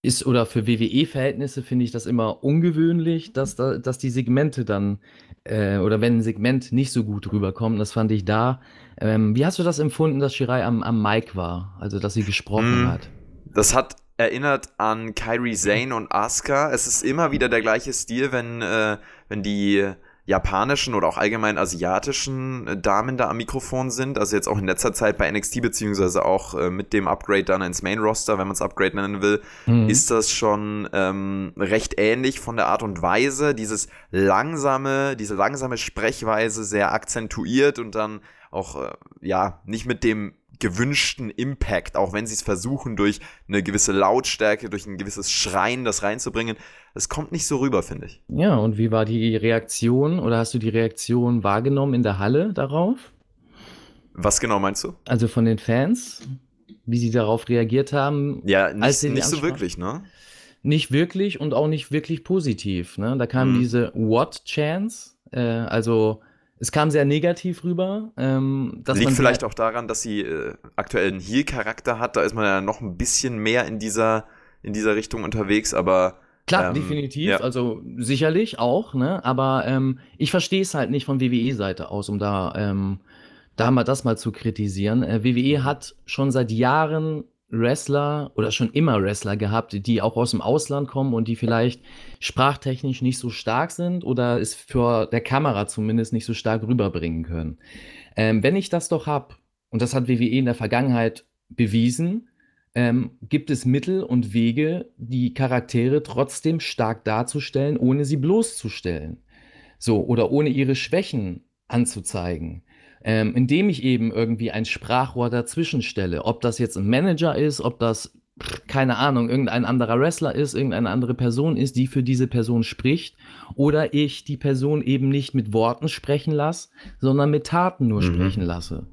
ist oder für WWE-Verhältnisse finde ich das immer ungewöhnlich, dass, da, dass die Segmente dann äh, oder wenn ein Segment nicht so gut rüberkommt, das fand ich da. Ähm, wie hast du das empfunden, dass Shirai am, am Mic war, also dass sie gesprochen mm, hat? Das hat erinnert an Kyrie Zane und Asuka. Es ist immer wieder der gleiche Stil, wenn, äh, wenn die japanischen oder auch allgemein asiatischen äh, Damen da am Mikrofon sind. Also jetzt auch in letzter Zeit bei NXT, beziehungsweise auch äh, mit dem Upgrade dann ins Main Roster, wenn man es Upgrade nennen will, mhm. ist das schon ähm, recht ähnlich von der Art und Weise. Dieses langsame, diese langsame Sprechweise sehr akzentuiert und dann auch, äh, ja, nicht mit dem gewünschten Impact, auch wenn sie es versuchen, durch eine gewisse Lautstärke, durch ein gewisses Schreien das reinzubringen. Es kommt nicht so rüber, finde ich. Ja, und wie war die Reaktion oder hast du die Reaktion wahrgenommen in der Halle darauf? Was genau meinst du? Also von den Fans, wie sie darauf reagiert haben. Ja, nicht, nicht so wirklich, ne? Nicht wirklich und auch nicht wirklich positiv. Ne? Da kam hm. diese What-Chance, äh, also es kam sehr negativ rüber. Ähm, Liegt vielleicht auch daran, dass sie äh, aktuell einen Heal-Charakter hat. Da ist man ja noch ein bisschen mehr in dieser, in dieser Richtung unterwegs, aber. Klar, ähm, definitiv. Ja. Also sicherlich auch, ne? Aber ähm, ich verstehe es halt nicht von WWE-Seite aus, um da, ähm, da mal das mal zu kritisieren. Äh, WWE hat schon seit Jahren Wrestler oder schon immer Wrestler gehabt, die auch aus dem Ausland kommen und die vielleicht sprachtechnisch nicht so stark sind oder es für der Kamera zumindest nicht so stark rüberbringen können. Ähm, wenn ich das doch habe, und das hat WWE in der Vergangenheit bewiesen, ähm, gibt es Mittel und Wege, die Charaktere trotzdem stark darzustellen, ohne sie bloßzustellen. So, oder ohne ihre Schwächen anzuzeigen ähm, indem ich eben irgendwie ein Sprachrohr dazwischen stelle. Ob das jetzt ein Manager ist, ob das, keine Ahnung, irgendein anderer Wrestler ist, irgendeine andere Person ist, die für diese Person spricht, oder ich die Person eben nicht mit Worten sprechen lasse, sondern mit Taten nur mhm. sprechen lasse.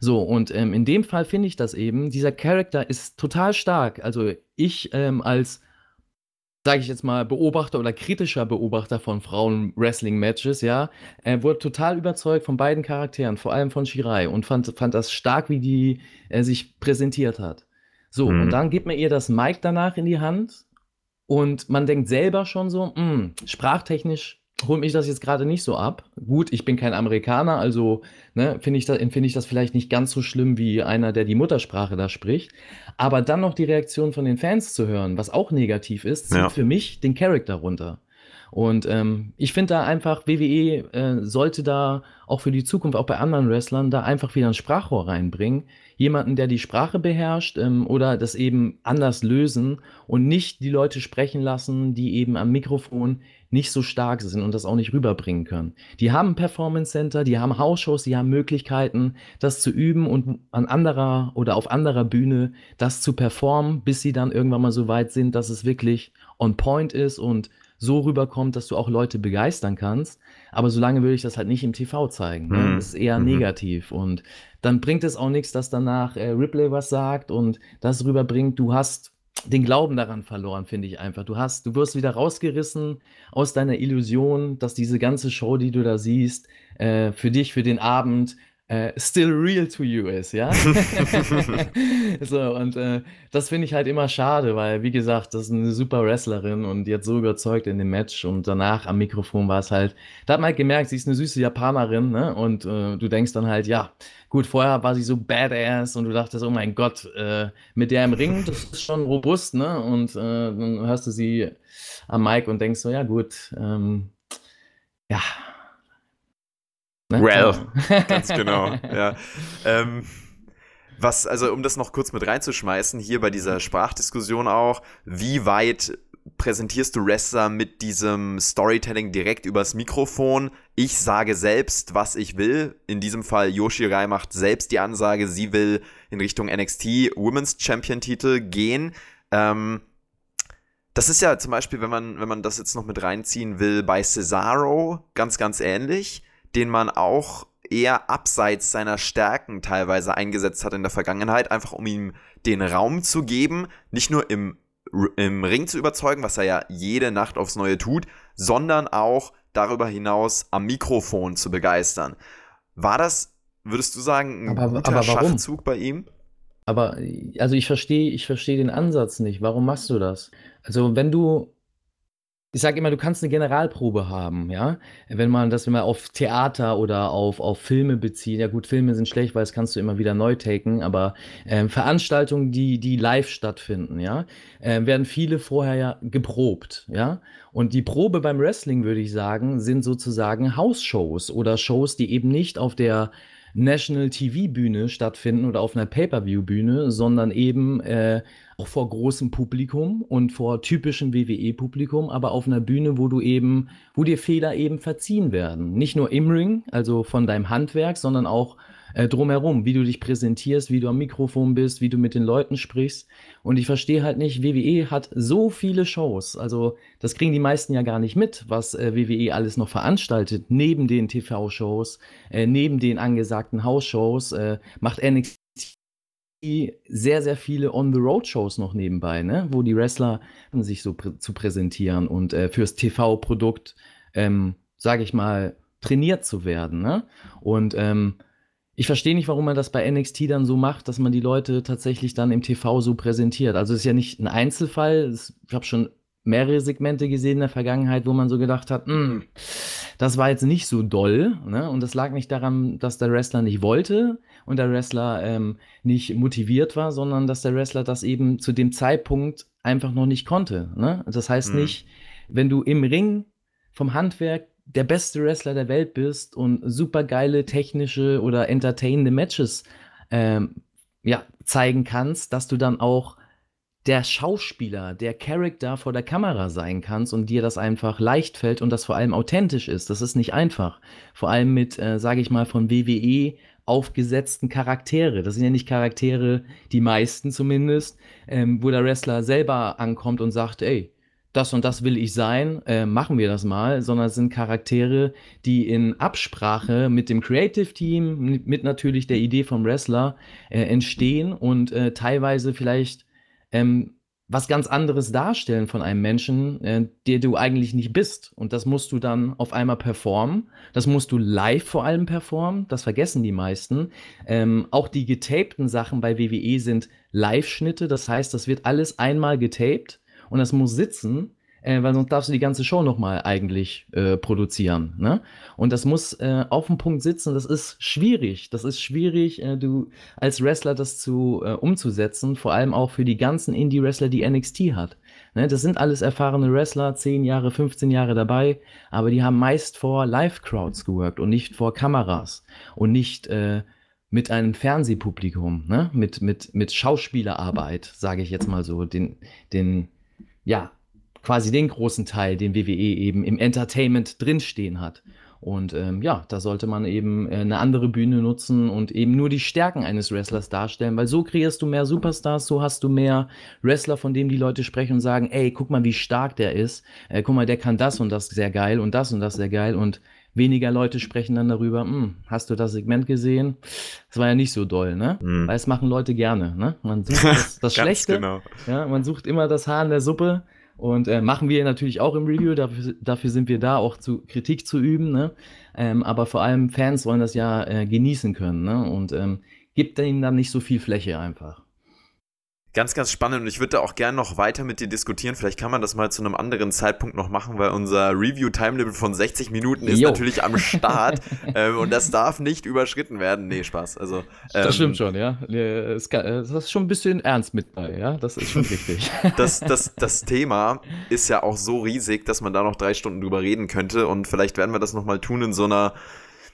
So, und ähm, in dem Fall finde ich das eben, dieser Charakter ist total stark. Also ich ähm, als sage ich jetzt mal, Beobachter oder kritischer Beobachter von Frauen-Wrestling-Matches, ja, er wurde total überzeugt von beiden Charakteren, vor allem von Shirai und fand, fand das stark, wie die er sich präsentiert hat. So, mhm. und dann gibt man ihr das Mic danach in die Hand und man denkt selber schon so, mh, hm, sprachtechnisch holt mich das jetzt gerade nicht so ab. Gut, ich bin kein Amerikaner, also ne, finde ich, da, find ich das vielleicht nicht ganz so schlimm wie einer, der die Muttersprache da spricht. Aber dann noch die Reaktion von den Fans zu hören, was auch negativ ist, zieht ja. für mich den Charakter runter. Und ähm, ich finde da einfach, WWE äh, sollte da auch für die Zukunft, auch bei anderen Wrestlern, da einfach wieder ein Sprachrohr reinbringen. Jemanden, der die Sprache beherrscht ähm, oder das eben anders lösen und nicht die Leute sprechen lassen, die eben am Mikrofon nicht so stark sind und das auch nicht rüberbringen können. Die haben Performance Center, die haben Hausshows, die haben Möglichkeiten, das zu üben und an anderer oder auf anderer Bühne das zu performen, bis sie dann irgendwann mal so weit sind, dass es wirklich on point ist und so rüberkommt, dass du auch Leute begeistern kannst. Aber solange würde ich das halt nicht im TV zeigen. Ne? Mhm. Das ist eher mhm. negativ. Und dann bringt es auch nichts, dass danach äh, Ripley was sagt und das rüberbringt, du hast den Glauben daran verloren, finde ich einfach. Du hast, du wirst wieder rausgerissen aus deiner Illusion, dass diese ganze Show, die du da siehst, äh, für dich, für den Abend äh, still real to you ist, ja. so, und äh, das finde ich halt immer schade, weil, wie gesagt, das ist eine super Wrestlerin und die hat so überzeugt in dem Match und danach am Mikrofon war es halt, da hat man halt gemerkt, sie ist eine süße Japanerin, ne? Und äh, du denkst dann halt, ja, gut, vorher war sie so badass und du dachtest, oh mein Gott, äh, mit der im Ring, das ist schon robust, ne? Und äh, dann hörst du sie am Mic und denkst so, ja, gut, ähm, ja, Ne? Well, ganz genau, ja. Ähm, was, also um das noch kurz mit reinzuschmeißen, hier bei dieser Sprachdiskussion auch, wie weit präsentierst du Wrestler mit diesem Storytelling direkt übers Mikrofon? Ich sage selbst, was ich will. In diesem Fall Yoshi Rai macht selbst die Ansage, sie will in Richtung NXT Women's Champion Titel gehen. Ähm, das ist ja zum Beispiel, wenn man, wenn man das jetzt noch mit reinziehen will, bei Cesaro ganz, ganz ähnlich den man auch eher abseits seiner Stärken teilweise eingesetzt hat in der Vergangenheit, einfach um ihm den Raum zu geben, nicht nur im, im Ring zu überzeugen, was er ja jede Nacht aufs Neue tut, sondern auch darüber hinaus am Mikrofon zu begeistern. War das, würdest du sagen, ein aber, guter aber Schachzug bei ihm? Aber also ich verstehe, ich verstehe den Ansatz nicht. Warum machst du das? Also wenn du ich sage immer, du kannst eine Generalprobe haben, ja. Wenn man das immer auf Theater oder auf, auf Filme bezieht, ja gut, Filme sind schlecht, weil das kannst du immer wieder neu taken, aber ähm, Veranstaltungen, die, die live stattfinden, ja, äh, werden viele vorher ja geprobt, ja. Und die Probe beim Wrestling, würde ich sagen, sind sozusagen Hausshows oder Shows, die eben nicht auf der National TV Bühne stattfinden oder auf einer Pay-per-View Bühne, sondern eben äh, auch vor großem Publikum und vor typischem WWE-Publikum, aber auf einer Bühne, wo du eben, wo dir Fehler eben verziehen werden. Nicht nur im Ring, also von deinem Handwerk, sondern auch äh, drumherum, wie du dich präsentierst, wie du am Mikrofon bist, wie du mit den Leuten sprichst. Und ich verstehe halt nicht, WWE hat so viele Shows. Also das kriegen die meisten ja gar nicht mit, was äh, WWE alles noch veranstaltet, neben den TV-Shows, äh, neben den angesagten Hausshows, äh, macht NXT sehr, sehr viele On-the-Road-Shows noch nebenbei, ne? wo die Wrestler sich so prä zu präsentieren und äh, fürs TV-Produkt, ähm, sage ich mal, trainiert zu werden. Ne? Und ähm, ich verstehe nicht, warum man das bei NXT dann so macht, dass man die Leute tatsächlich dann im TV so präsentiert. Also es ist ja nicht ein Einzelfall. Ich habe schon mehrere Segmente gesehen in der Vergangenheit, wo man so gedacht hat, hm, das war jetzt nicht so doll. Ne? Und das lag nicht daran, dass der Wrestler nicht wollte und der Wrestler ähm, nicht motiviert war, sondern dass der Wrestler das eben zu dem Zeitpunkt einfach noch nicht konnte. Ne? Das heißt mhm. nicht, wenn du im Ring vom Handwerk der beste Wrestler der Welt bist und super geile technische oder entertainende Matches ähm, ja, zeigen kannst, dass du dann auch der Schauspieler, der Charakter vor der Kamera sein kannst und dir das einfach leicht fällt und das vor allem authentisch ist. Das ist nicht einfach. Vor allem mit, äh, sage ich mal, von WWE aufgesetzten Charaktere. Das sind ja nicht Charaktere, die meisten zumindest, ähm, wo der Wrestler selber ankommt und sagt, ey, das und das will ich sein, äh, machen wir das mal, sondern es sind Charaktere, die in Absprache mit dem Creative Team, mit natürlich der Idee vom Wrestler äh, entstehen und äh, teilweise vielleicht ähm, was ganz anderes darstellen von einem Menschen, äh, der du eigentlich nicht bist. Und das musst du dann auf einmal performen. Das musst du live vor allem performen. Das vergessen die meisten. Ähm, auch die getapten Sachen bei WWE sind Live-Schnitte. Das heißt, das wird alles einmal getaped und das muss sitzen äh, weil sonst darfst du die ganze Show nochmal eigentlich äh, produzieren. Ne? Und das muss äh, auf dem Punkt sitzen. Das ist schwierig. Das ist schwierig, äh, du als Wrestler das zu äh, umzusetzen. Vor allem auch für die ganzen Indie-Wrestler, die NXT hat. Ne? Das sind alles erfahrene Wrestler, 10 Jahre, 15 Jahre dabei, aber die haben meist vor Live-Crowds geworkt und nicht vor Kameras und nicht äh, mit einem Fernsehpublikum, ne? mit, mit, mit Schauspielerarbeit, sage ich jetzt mal so, den, den, ja, quasi den großen Teil, den WWE eben im Entertainment drinstehen hat. Und ähm, ja, da sollte man eben äh, eine andere Bühne nutzen und eben nur die Stärken eines Wrestlers darstellen, weil so kreierst du mehr Superstars, so hast du mehr Wrestler, von denen die Leute sprechen und sagen, ey, guck mal, wie stark der ist, äh, guck mal, der kann das und das sehr geil und das und das sehr geil und weniger Leute sprechen dann darüber, hm, hast du das Segment gesehen? Das war ja nicht so doll, ne? Mhm. Weil es machen Leute gerne, ne? Man sucht das, das Schlechte, genau. ja, man sucht immer das Haar in der Suppe und äh, machen wir natürlich auch im Review, dafür, dafür sind wir da, auch zu Kritik zu üben. Ne? Ähm, aber vor allem Fans wollen das ja äh, genießen können ne? und ähm, gibt ihnen dann nicht so viel Fläche einfach. Ganz, ganz spannend und ich würde da auch gerne noch weiter mit dir diskutieren. Vielleicht kann man das mal zu einem anderen Zeitpunkt noch machen, weil unser Review-Time-Limit von 60 Minuten ist jo. natürlich am Start ähm, und das darf nicht überschritten werden. Nee, Spaß. Also, ähm, das stimmt schon, ja. Das ist schon ein bisschen ernst mit bei, ja. Das ist schon richtig. das, das, das Thema ist ja auch so riesig, dass man da noch drei Stunden drüber reden könnte und vielleicht werden wir das nochmal tun in so einer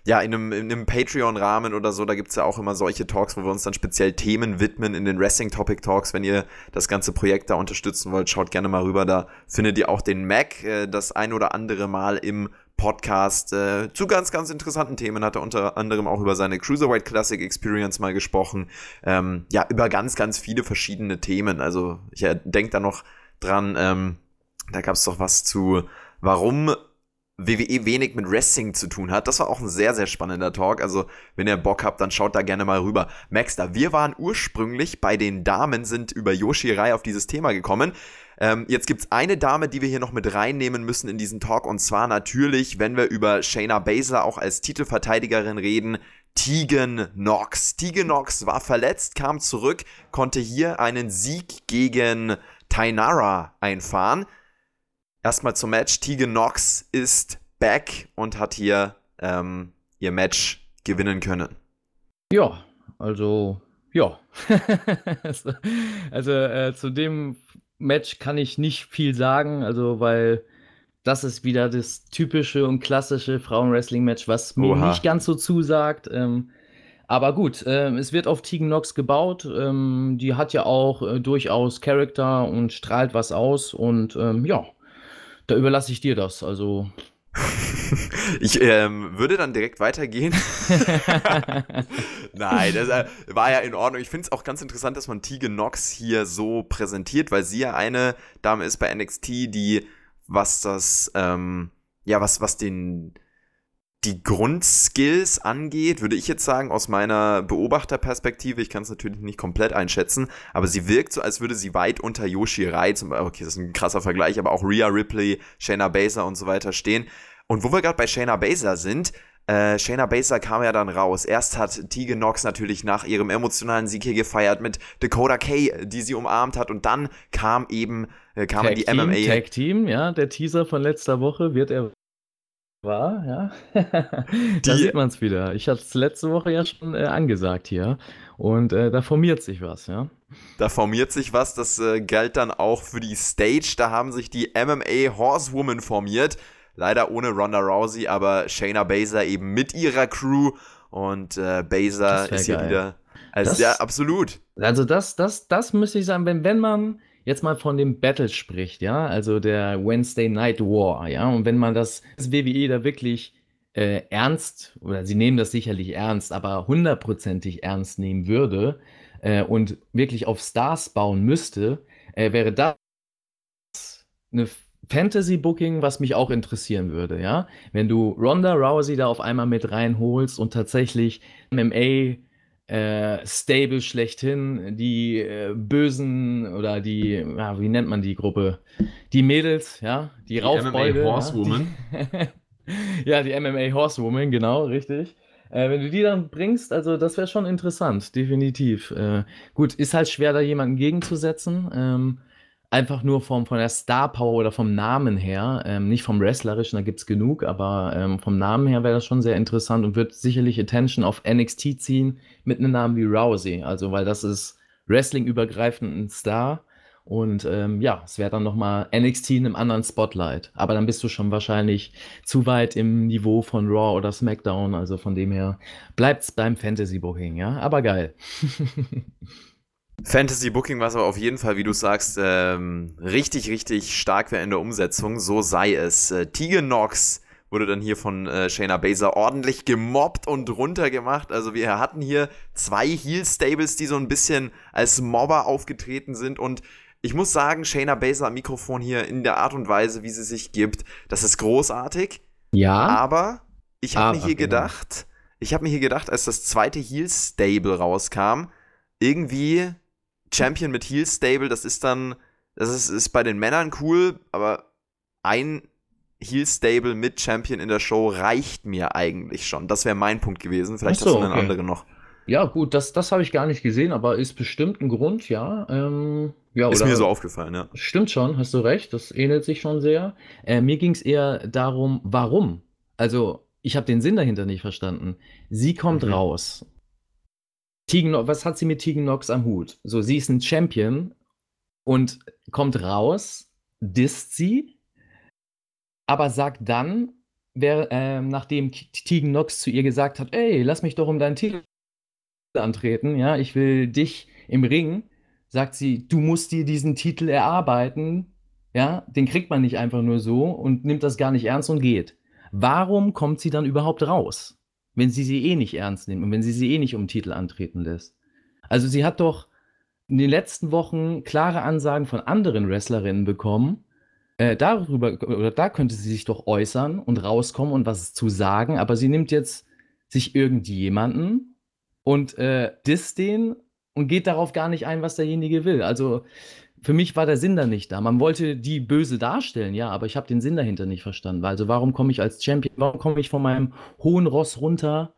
ja, in einem, in einem Patreon-Rahmen oder so, da gibt's ja auch immer solche Talks, wo wir uns dann speziell Themen widmen in den Wrestling-Topic-Talks. Wenn ihr das ganze Projekt da unterstützen wollt, schaut gerne mal rüber. Da findet ihr auch den Mac äh, das ein oder andere Mal im Podcast äh, zu ganz, ganz interessanten Themen. Hat er unter anderem auch über seine Cruiserweight Classic Experience mal gesprochen. Ähm, ja, über ganz, ganz viele verschiedene Themen. Also ich äh, denke da noch dran, ähm, da gab's doch was zu, warum WWE wenig mit Wrestling zu tun hat. Das war auch ein sehr, sehr spannender Talk. Also, wenn ihr Bock habt, dann schaut da gerne mal rüber. Maxter, wir waren ursprünglich bei den Damen, sind über Yoshi Rai auf dieses Thema gekommen. Ähm, jetzt gibt's eine Dame, die wir hier noch mit reinnehmen müssen in diesen Talk. Und zwar natürlich, wenn wir über Shayna Baszler auch als Titelverteidigerin reden, Tegan Knox. Tegan Knox war verletzt, kam zurück, konnte hier einen Sieg gegen Tainara einfahren. Erstmal zum Match. Tegan Knox ist back und hat hier ähm, ihr Match gewinnen können. Ja, also ja. also, also äh, zu dem Match kann ich nicht viel sagen, also weil das ist wieder das typische und klassische Frauenwrestling-Match, was mir Oha. nicht ganz so zusagt. Ähm, aber gut, äh, es wird auf Tegan Nox gebaut. Ähm, die hat ja auch äh, durchaus Charakter und strahlt was aus. Und ähm, ja, da überlasse ich dir das. Also. ich ähm, würde dann direkt weitergehen. Nein, das äh, war ja in Ordnung. Ich finde es auch ganz interessant, dass man Tegan Nox hier so präsentiert, weil sie ja eine Dame ist bei NXT, die was das, ähm, ja, was, was den, die Grundskills angeht, würde ich jetzt sagen, aus meiner Beobachterperspektive, ich kann es natürlich nicht komplett einschätzen, aber sie wirkt so, als würde sie weit unter Yoshi Rai, zum Beispiel, okay, das ist ein krasser Vergleich, aber auch Rhea Ripley, Shayna Baszler und so weiter stehen. Und wo wir gerade bei Shayna Baszler sind, äh, Shayna Baszler kam ja dann raus. Erst hat Tegan Knox natürlich nach ihrem emotionalen Sieg hier gefeiert mit Dakota Kay, die sie umarmt hat. Und dann kam eben äh, kamen Tag die Team, MMA. Tag Team, ja, der Teaser von letzter Woche wird er war, ja. da sieht man es wieder. Ich hatte es letzte Woche ja schon äh, angesagt hier. Und äh, da formiert sich was, ja. Da formiert sich was, das äh, galt dann auch für die Stage. Da haben sich die MMA Horsewoman formiert. Leider ohne Ronda Rousey, aber Shayna Baszler eben mit ihrer Crew. Und äh, Baszler ist hier wieder. Also, das, ja, absolut. Also, das, das, das müsste ich sagen, wenn, wenn man jetzt mal von dem Battle spricht, ja, also der Wednesday Night War, ja, und wenn man das, das WWE da wirklich äh, ernst, oder sie nehmen das sicherlich ernst, aber hundertprozentig ernst nehmen würde äh, und wirklich auf Stars bauen müsste, äh, wäre das eine Fantasy-Booking, was mich auch interessieren würde, ja. Wenn du Ronda Rousey da auf einmal mit reinholst und tatsächlich MMA äh, Stable schlechthin, die äh, bösen oder die, ja, wie nennt man die Gruppe? Die Mädels, ja, die, die Raufbeute. MMA Horsewoman. Ja, ja, die MMA Horsewoman, genau, richtig. Äh, wenn du die dann bringst, also das wäre schon interessant, definitiv. Äh, gut, ist halt schwer, da jemanden gegenzusetzen. Ähm, einfach nur vom, von der Star Power oder vom Namen her, ähm, nicht vom Wrestlerischen, da gibt es genug, aber ähm, vom Namen her wäre das schon sehr interessant und wird sicherlich Attention auf NXT ziehen mit einem Namen wie Rousey. Also, weil das ist Wrestling-übergreifend ein Star. Und ähm, ja, es wäre dann nochmal NXT in einem anderen Spotlight. Aber dann bist du schon wahrscheinlich zu weit im Niveau von Raw oder SmackDown. Also von dem her bleibt es beim Fantasy-Booking, ja. Aber geil. Fantasy Booking war es aber auf jeden Fall, wie du sagst, ähm, richtig, richtig stark wäre in der Umsetzung. So sei es. Äh, Tegan Knox wurde dann hier von äh, Shayna Baszler ordentlich gemobbt und runtergemacht. Also wir hatten hier zwei Heel-Stables, die so ein bisschen als Mobber aufgetreten sind und ich muss sagen, Shayna Baszler am Mikrofon hier in der Art und Weise, wie sie sich gibt, das ist großartig. Ja. Aber ich habe mir hier genau. gedacht, ich habe mir hier gedacht, als das zweite Heel-Stable rauskam, irgendwie Champion mit Heel Stable, das ist dann, das ist, ist bei den Männern cool, aber ein Heel Stable mit Champion in der Show reicht mir eigentlich schon. Das wäre mein Punkt gewesen. Vielleicht so, hast du einen okay. anderen noch. Ja, gut, das, das habe ich gar nicht gesehen, aber ist bestimmt ein Grund, ja. Ähm, ja ist mir so aufgefallen, ja. Stimmt schon, hast du recht, das ähnelt sich schon sehr. Äh, mir ging es eher darum, warum. Also, ich habe den Sinn dahinter nicht verstanden. Sie kommt mhm. raus Tegan, was hat sie mit Tegan Nox am Hut? So, sie ist ein Champion und kommt raus, disst sie, aber sagt dann, wer, äh, nachdem Tegan Nox zu ihr gesagt hat, ey, lass mich doch um deinen Titel antreten, ja, ich will dich im Ring, sagt sie, du musst dir diesen Titel erarbeiten, ja, den kriegt man nicht einfach nur so und nimmt das gar nicht ernst und geht. Warum kommt sie dann überhaupt raus? Wenn sie sie eh nicht ernst nimmt und wenn sie sie eh nicht um Titel antreten lässt. Also sie hat doch in den letzten Wochen klare Ansagen von anderen Wrestlerinnen bekommen. Äh, darüber oder da könnte sie sich doch äußern und rauskommen und was zu sagen, aber sie nimmt jetzt sich irgendjemanden und äh, disst den und geht darauf gar nicht ein, was derjenige will. Also für mich war der Sinn da nicht da. Man wollte die böse darstellen, ja, aber ich habe den Sinn dahinter nicht verstanden. Also warum komme ich als Champion, warum komme ich von meinem hohen Ross runter,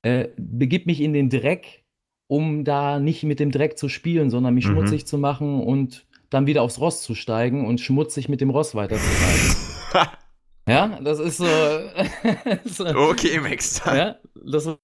äh, begib mich in den Dreck, um da nicht mit dem Dreck zu spielen, sondern mich mhm. schmutzig zu machen und dann wieder aufs Ross zu steigen und schmutzig mit dem Ross weiterzureiten. ja, das ist so. so okay, Max. Ja, das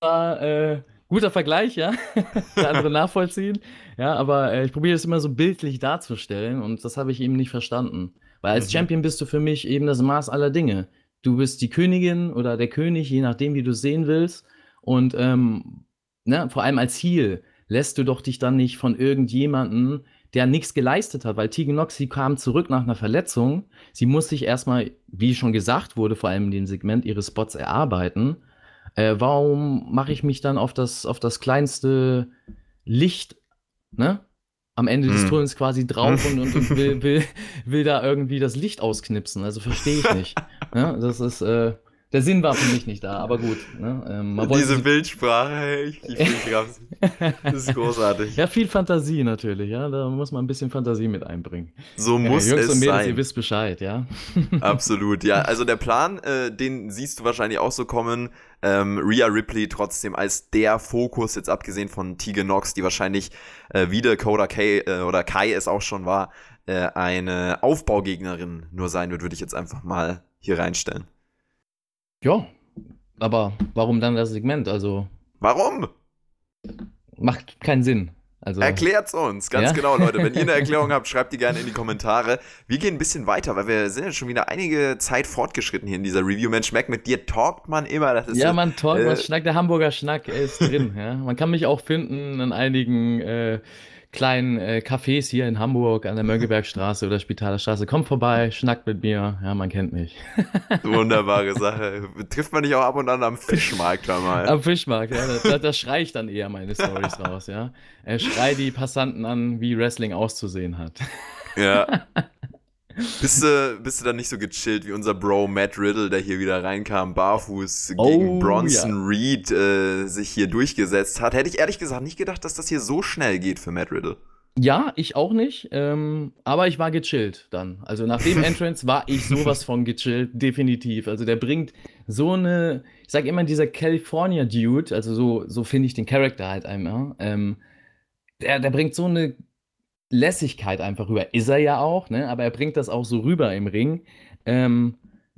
war äh, guter Vergleich, ja. Der andere nachvollziehen. Ja, aber äh, ich probiere es immer so bildlich darzustellen und das habe ich eben nicht verstanden. Weil als mhm. Champion bist du für mich eben das Maß aller Dinge. Du bist die Königin oder der König, je nachdem, wie du es sehen willst. Und ähm, ne, vor allem als Heal lässt du doch dich dann nicht von irgendjemandem, der nichts geleistet hat, weil Tegan Nox, sie kam zurück nach einer Verletzung. Sie muss sich erstmal, wie schon gesagt wurde, vor allem in dem Segment ihre Spots erarbeiten. Äh, warum mache ich mich dann auf das, auf das kleinste Licht, ne? Am Ende des hm. Tunnels quasi drauf und, und, und will, will, will da irgendwie das Licht ausknipsen. Also verstehe ich nicht. Ja, das ist, äh, der Sinn war für mich nicht da, aber gut. Ne? Ähm, Diese Bildsprache, ich, ich, ich Das ist großartig. Ja, viel Fantasie natürlich, ja. Da muss man ein bisschen Fantasie mit einbringen. So ja, muss Jungs es und Mädels, sein. ihr wisst Bescheid, ja. Absolut, ja. Also der Plan, äh, den siehst du wahrscheinlich auch so kommen. Ähm, Rhea Ripley trotzdem als der Fokus, jetzt abgesehen von Tegan Nox, die wahrscheinlich äh, wie Dakota Kai äh, oder Kai es auch schon war, äh, eine Aufbaugegnerin nur sein wird, würde ich jetzt einfach mal hier reinstellen. Ja, aber warum dann das Segment? Also. Warum? Macht keinen Sinn. Also, Erklärt's uns, ganz ja? genau, Leute. Wenn ihr eine Erklärung habt, schreibt die gerne in die Kommentare. Wir gehen ein bisschen weiter, weil wir sind ja schon wieder einige Zeit fortgeschritten hier in dieser Review. Mensch, Mac, mit dir talkt man immer. Das ist ja, man talkt, äh, man schnackt, der Hamburger Schnack ist drin. ja. Man kann mich auch finden in einigen äh, kleinen äh, Cafés hier in Hamburg an der Mönckebergstraße oder Spitaler Straße. Kommt vorbei, schnackt mit mir. Ja, man kennt mich. Wunderbare Sache. Trifft man dich auch ab und an am Fischmarkt mal? Am Fischmarkt, ja. Da, da, schreie ich dann eher meine Stories raus, ja. Er schreit die Passanten an, wie Wrestling auszusehen hat. Ja. Bist du, bist du dann nicht so gechillt wie unser Bro Matt Riddle, der hier wieder reinkam, barfuß oh, gegen Bronson ja. Reed äh, sich hier durchgesetzt hat? Hätte ich ehrlich gesagt nicht gedacht, dass das hier so schnell geht für Matt Riddle. Ja, ich auch nicht. Ähm, aber ich war gechillt dann. Also nach dem Entrance war ich sowas von gechillt, definitiv. Also der bringt so eine, ich sag immer dieser California Dude, also so, so finde ich den Charakter halt einmal. Ähm, der, der bringt so eine Lässigkeit einfach rüber. Ist er ja auch, ne? aber er bringt das auch so rüber im Ring, ähm,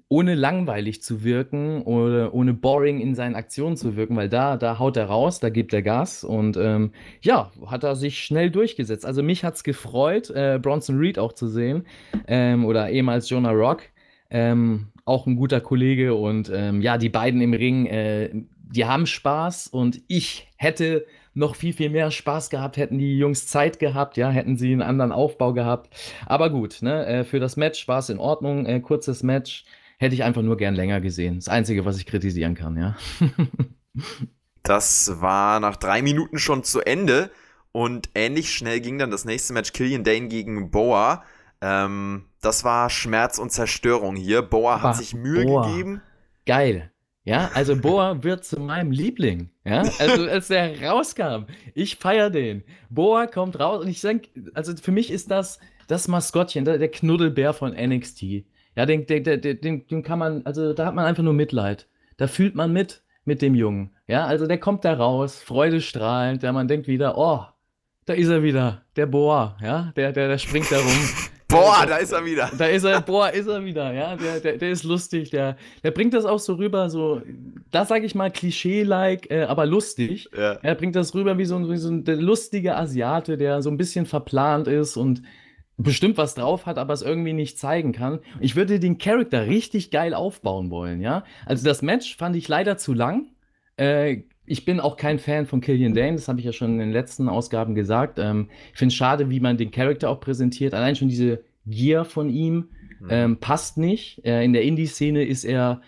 ohne langweilig zu wirken oder ohne boring in seinen Aktionen zu wirken, weil da, da haut er raus, da gibt er Gas und ähm, ja, hat er sich schnell durchgesetzt. Also mich hat es gefreut, äh, Bronson Reed auch zu sehen ähm, oder ehemals Jonah Rock. Ähm, auch ein guter Kollege und ähm, ja, die beiden im Ring, äh, die haben Spaß und ich hätte noch viel, viel mehr Spaß gehabt, hätten die Jungs Zeit gehabt, ja, hätten sie einen anderen Aufbau gehabt. Aber gut, ne, äh, für das Match war es in Ordnung, äh, kurzes Match. Hätte ich einfach nur gern länger gesehen. Das Einzige, was ich kritisieren kann, ja. das war nach drei Minuten schon zu Ende. Und ähnlich schnell ging dann das nächste Match Killian Dane gegen Boa. Ähm, das war Schmerz und Zerstörung hier. Boa hat sich Mühe Boa. gegeben. Geil. Ja, also Boa wird zu meinem Liebling. Ja, also als der rauskam, ich feiere den. Boa kommt raus und ich denke, also für mich ist das das Maskottchen, der, der Knuddelbär von NXT. Ja, den, den, den, den kann man, also da hat man einfach nur Mitleid. Da fühlt man mit mit dem Jungen. Ja, also der kommt da raus, freudestrahlend, ja, man denkt wieder, oh, da ist er wieder, der Boa, ja, der, der, der springt da rum. Boah, da ist er wieder. Da ist er, boah, ist er wieder, ja. Der, der, der ist lustig, der, der bringt das auch so rüber, so, da sage ich mal Klischee-like, äh, aber lustig. Ja. Er bringt das rüber wie so, ein, wie so ein der lustige Asiate, der so ein bisschen verplant ist und bestimmt was drauf hat, aber es irgendwie nicht zeigen kann. Ich würde den Charakter richtig geil aufbauen wollen, ja. Also das Match fand ich leider zu lang. Äh, ich bin auch kein Fan von Killian Dane, das habe ich ja schon in den letzten Ausgaben gesagt. Ähm, ich finde es schade, wie man den Charakter auch präsentiert. Allein schon diese Gier von ihm mhm. ähm, passt nicht. Äh, in der Indie-Szene ist er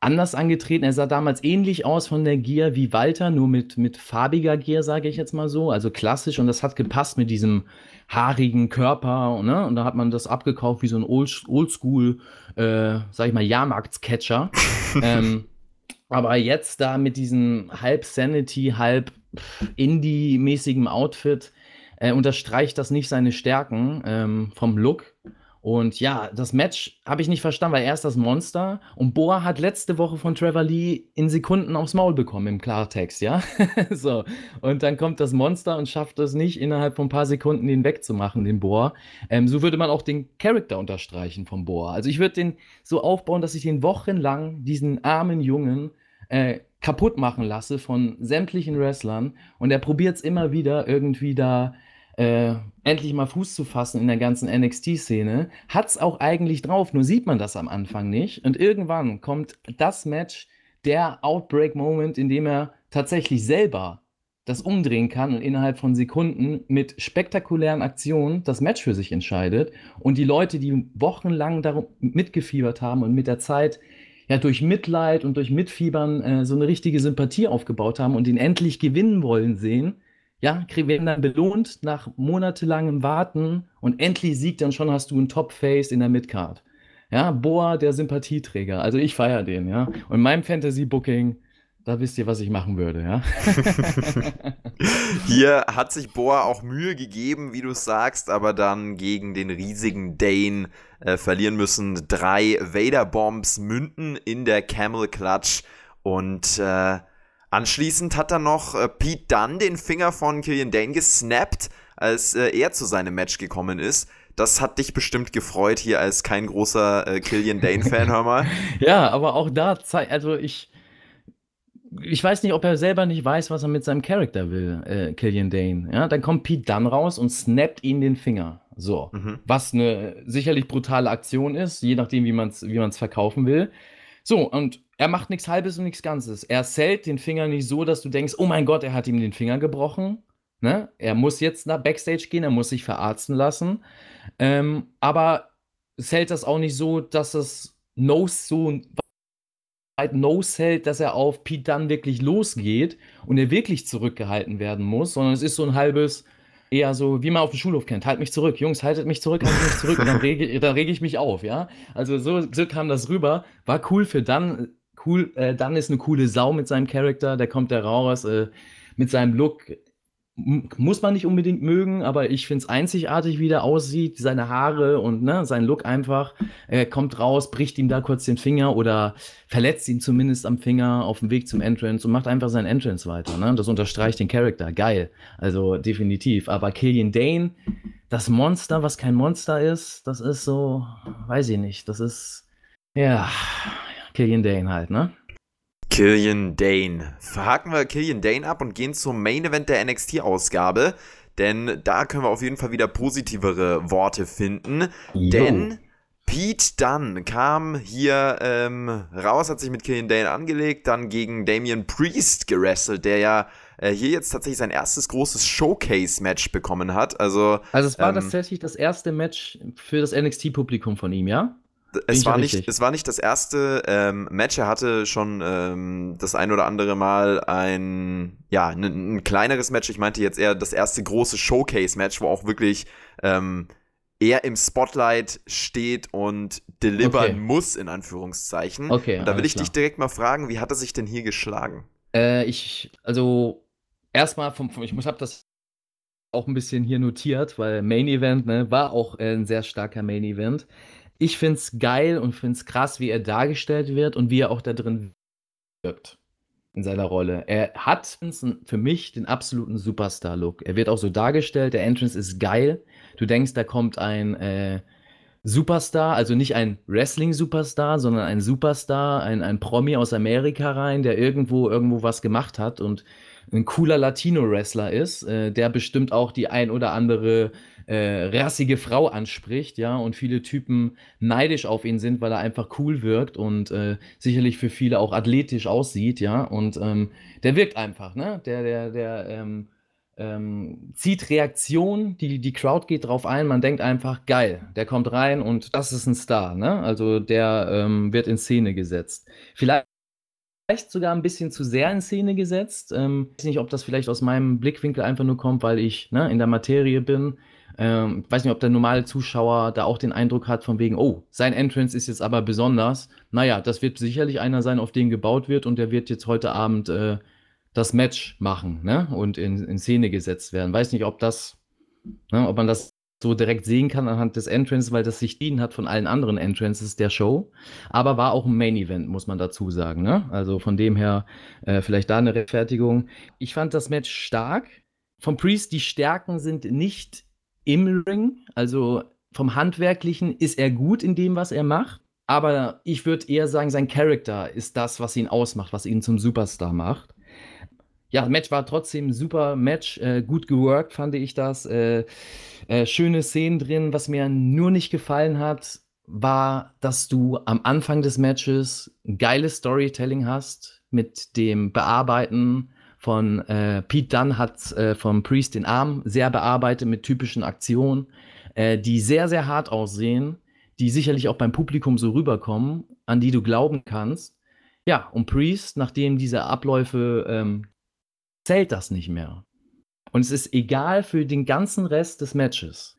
anders angetreten. Er sah damals ähnlich aus von der Gier wie Walter, nur mit, mit farbiger Gier, sage ich jetzt mal so. Also klassisch und das hat gepasst mit diesem haarigen Körper. Ne? Und da hat man das abgekauft wie so ein Oldschool, äh, sag ich mal, Jahrmarktscatcher. ähm, aber jetzt da mit diesem halb Sanity, halb Indie-mäßigem Outfit äh, unterstreicht das nicht seine Stärken ähm, vom Look. Und ja, das Match habe ich nicht verstanden, weil er ist das Monster und Boa hat letzte Woche von Trevor Lee in Sekunden aufs Maul bekommen im Klartext, ja? so. Und dann kommt das Monster und schafft es nicht, innerhalb von ein paar Sekunden den wegzumachen, den Boa. Ähm, so würde man auch den Charakter unterstreichen vom Boa. Also ich würde den so aufbauen, dass ich den wochenlang, diesen armen Jungen, äh, kaputt machen lasse von sämtlichen Wrestlern und er probiert es immer wieder irgendwie da äh, endlich mal Fuß zu fassen in der ganzen NXT-Szene, hat es auch eigentlich drauf, nur sieht man das am Anfang nicht. Und irgendwann kommt das Match, der Outbreak-Moment, in dem er tatsächlich selber das umdrehen kann und innerhalb von Sekunden mit spektakulären Aktionen das Match für sich entscheidet. Und die Leute, die wochenlang darum mitgefiebert haben und mit der Zeit ja durch Mitleid und durch Mitfiebern äh, so eine richtige Sympathie aufgebaut haben und ihn endlich gewinnen wollen sehen, ja, werden dann belohnt nach monatelangem Warten und endlich siegt dann schon hast du einen Top-Face in der Midcard. Ja, Boa, der Sympathieträger. Also ich feiere den, ja. Und in meinem Fantasy-Booking, da wisst ihr, was ich machen würde, ja. Hier hat sich Boa auch Mühe gegeben, wie du sagst, aber dann gegen den riesigen Dane äh, verlieren müssen. Drei Vader-Bombs münden in der Camel Clutch und äh, Anschließend hat dann noch äh, Pete Dunn den Finger von Killian Dane gesnappt, als äh, er zu seinem Match gekommen ist. Das hat dich bestimmt gefreut hier als kein großer äh, Killian Dane-Fan, hör mal. Ja, aber auch da, also ich, ich weiß nicht, ob er selber nicht weiß, was er mit seinem Charakter will, äh, Killian Dane. Ja, dann kommt Pete Dunn raus und snappt ihn den Finger. So, mhm. was eine sicherlich brutale Aktion ist, je nachdem, wie man es wie verkaufen will. So, und er macht nichts Halbes und nichts Ganzes. Er zählt den Finger nicht so, dass du denkst, oh mein Gott, er hat ihm den Finger gebrochen. Ne? Er muss jetzt nach Backstage gehen, er muss sich verarzten lassen. Ähm, aber zählt das auch nicht so, dass es no so weit no hält, dass er auf Pete dann wirklich losgeht und er wirklich zurückgehalten werden muss, sondern es ist so ein halbes, eher so, wie man auf dem Schulhof kennt. Halt mich zurück, Jungs, haltet mich zurück, haltet mich zurück. Und dann rege, dann rege ich mich auf, ja. Also so, so kam das rüber. War cool für dann, cool, äh, dann ist eine coole Sau mit seinem Charakter, der kommt da raus, äh, mit seinem Look muss man nicht unbedingt mögen, aber ich finde es einzigartig, wie der aussieht, seine Haare und ne, sein Look einfach. Er kommt raus, bricht ihm da kurz den Finger oder verletzt ihn zumindest am Finger auf dem Weg zum Entrance und macht einfach sein Entrance weiter. Ne? Das unterstreicht den Charakter. Geil. Also definitiv. Aber Killian Dane, das Monster, was kein Monster ist, das ist so, weiß ich nicht. Das ist, ja, Killian Dane halt, ne? Killian Dane. Verhaken wir Killian Dane ab und gehen zum Main Event der NXT-Ausgabe. Denn da können wir auf jeden Fall wieder positivere Worte finden. Jo. Denn Pete Dunn kam hier ähm, raus, hat sich mit Killian Dane angelegt, dann gegen Damian Priest gerasselt, der ja äh, hier jetzt tatsächlich sein erstes großes Showcase-Match bekommen hat. Also, also es war ähm, tatsächlich das erste Match für das NXT-Publikum von ihm, ja? Es war, nicht, es war nicht das erste ähm, Match. Er hatte schon ähm, das ein oder andere Mal ein, ja, ein, ein, kleineres Match. Ich meinte jetzt eher das erste große Showcase-Match, wo auch wirklich ähm, er im Spotlight steht und delivern okay. muss, in Anführungszeichen. Okay, und da will ich klar. dich direkt mal fragen, wie hat er sich denn hier geschlagen? Äh, ich, also erstmal vom, vom ich muss habe das auch ein bisschen hier notiert, weil Main Event ne, war auch äh, ein sehr starker Main Event ich finde es geil und finde es krass, wie er dargestellt wird und wie er auch da drin wirkt in seiner Rolle. Er hat für mich den absoluten Superstar-Look. Er wird auch so dargestellt, der Entrance ist geil. Du denkst, da kommt ein äh, Superstar, also nicht ein Wrestling-Superstar, sondern ein Superstar, ein, ein Promi aus Amerika rein, der irgendwo irgendwo was gemacht hat und ein cooler Latino-Wrestler ist, äh, der bestimmt auch die ein oder andere äh, rassige Frau anspricht, ja, und viele Typen neidisch auf ihn sind, weil er einfach cool wirkt und äh, sicherlich für viele auch athletisch aussieht, ja, und ähm, der wirkt einfach, ne, der, der, der, ähm, ähm, zieht Reaktion, die, die Crowd geht drauf ein, man denkt einfach, geil, der kommt rein und das ist ein Star, ne? Also der ähm, wird in Szene gesetzt. Vielleicht vielleicht sogar ein bisschen zu sehr in Szene gesetzt. Ähm, ich weiß nicht, ob das vielleicht aus meinem Blickwinkel einfach nur kommt, weil ich ne, in der Materie bin. Ähm, weiß nicht, ob der normale Zuschauer da auch den Eindruck hat, von wegen, oh, sein Entrance ist jetzt aber besonders. Naja, das wird sicherlich einer sein, auf den gebaut wird und der wird jetzt heute Abend äh, das Match machen ne? und in, in Szene gesetzt werden. Weiß nicht, ob das, ne, ob man das so direkt sehen kann anhand des Entrances, weil das sich dienen hat von allen anderen Entrances der Show. Aber war auch ein Main Event, muss man dazu sagen. Ne? Also von dem her äh, vielleicht da eine Rechtfertigung. Ich fand das Match stark. Vom Priest, die Stärken sind nicht im Ring. Also vom Handwerklichen ist er gut in dem, was er macht. Aber ich würde eher sagen, sein Charakter ist das, was ihn ausmacht, was ihn zum Superstar macht ja, Match war trotzdem ein super Match, äh, gut geworkt fand ich das. Äh, äh, schöne Szenen drin. Was mir nur nicht gefallen hat, war, dass du am Anfang des Matches geiles Storytelling hast mit dem Bearbeiten von äh, Pete Dunn hat äh, vom Priest den Arm sehr bearbeitet mit typischen Aktionen, äh, die sehr, sehr hart aussehen, die sicherlich auch beim Publikum so rüberkommen, an die du glauben kannst. Ja, und Priest, nachdem diese Abläufe ähm, zählt das nicht mehr. Und es ist egal für den ganzen Rest des Matches.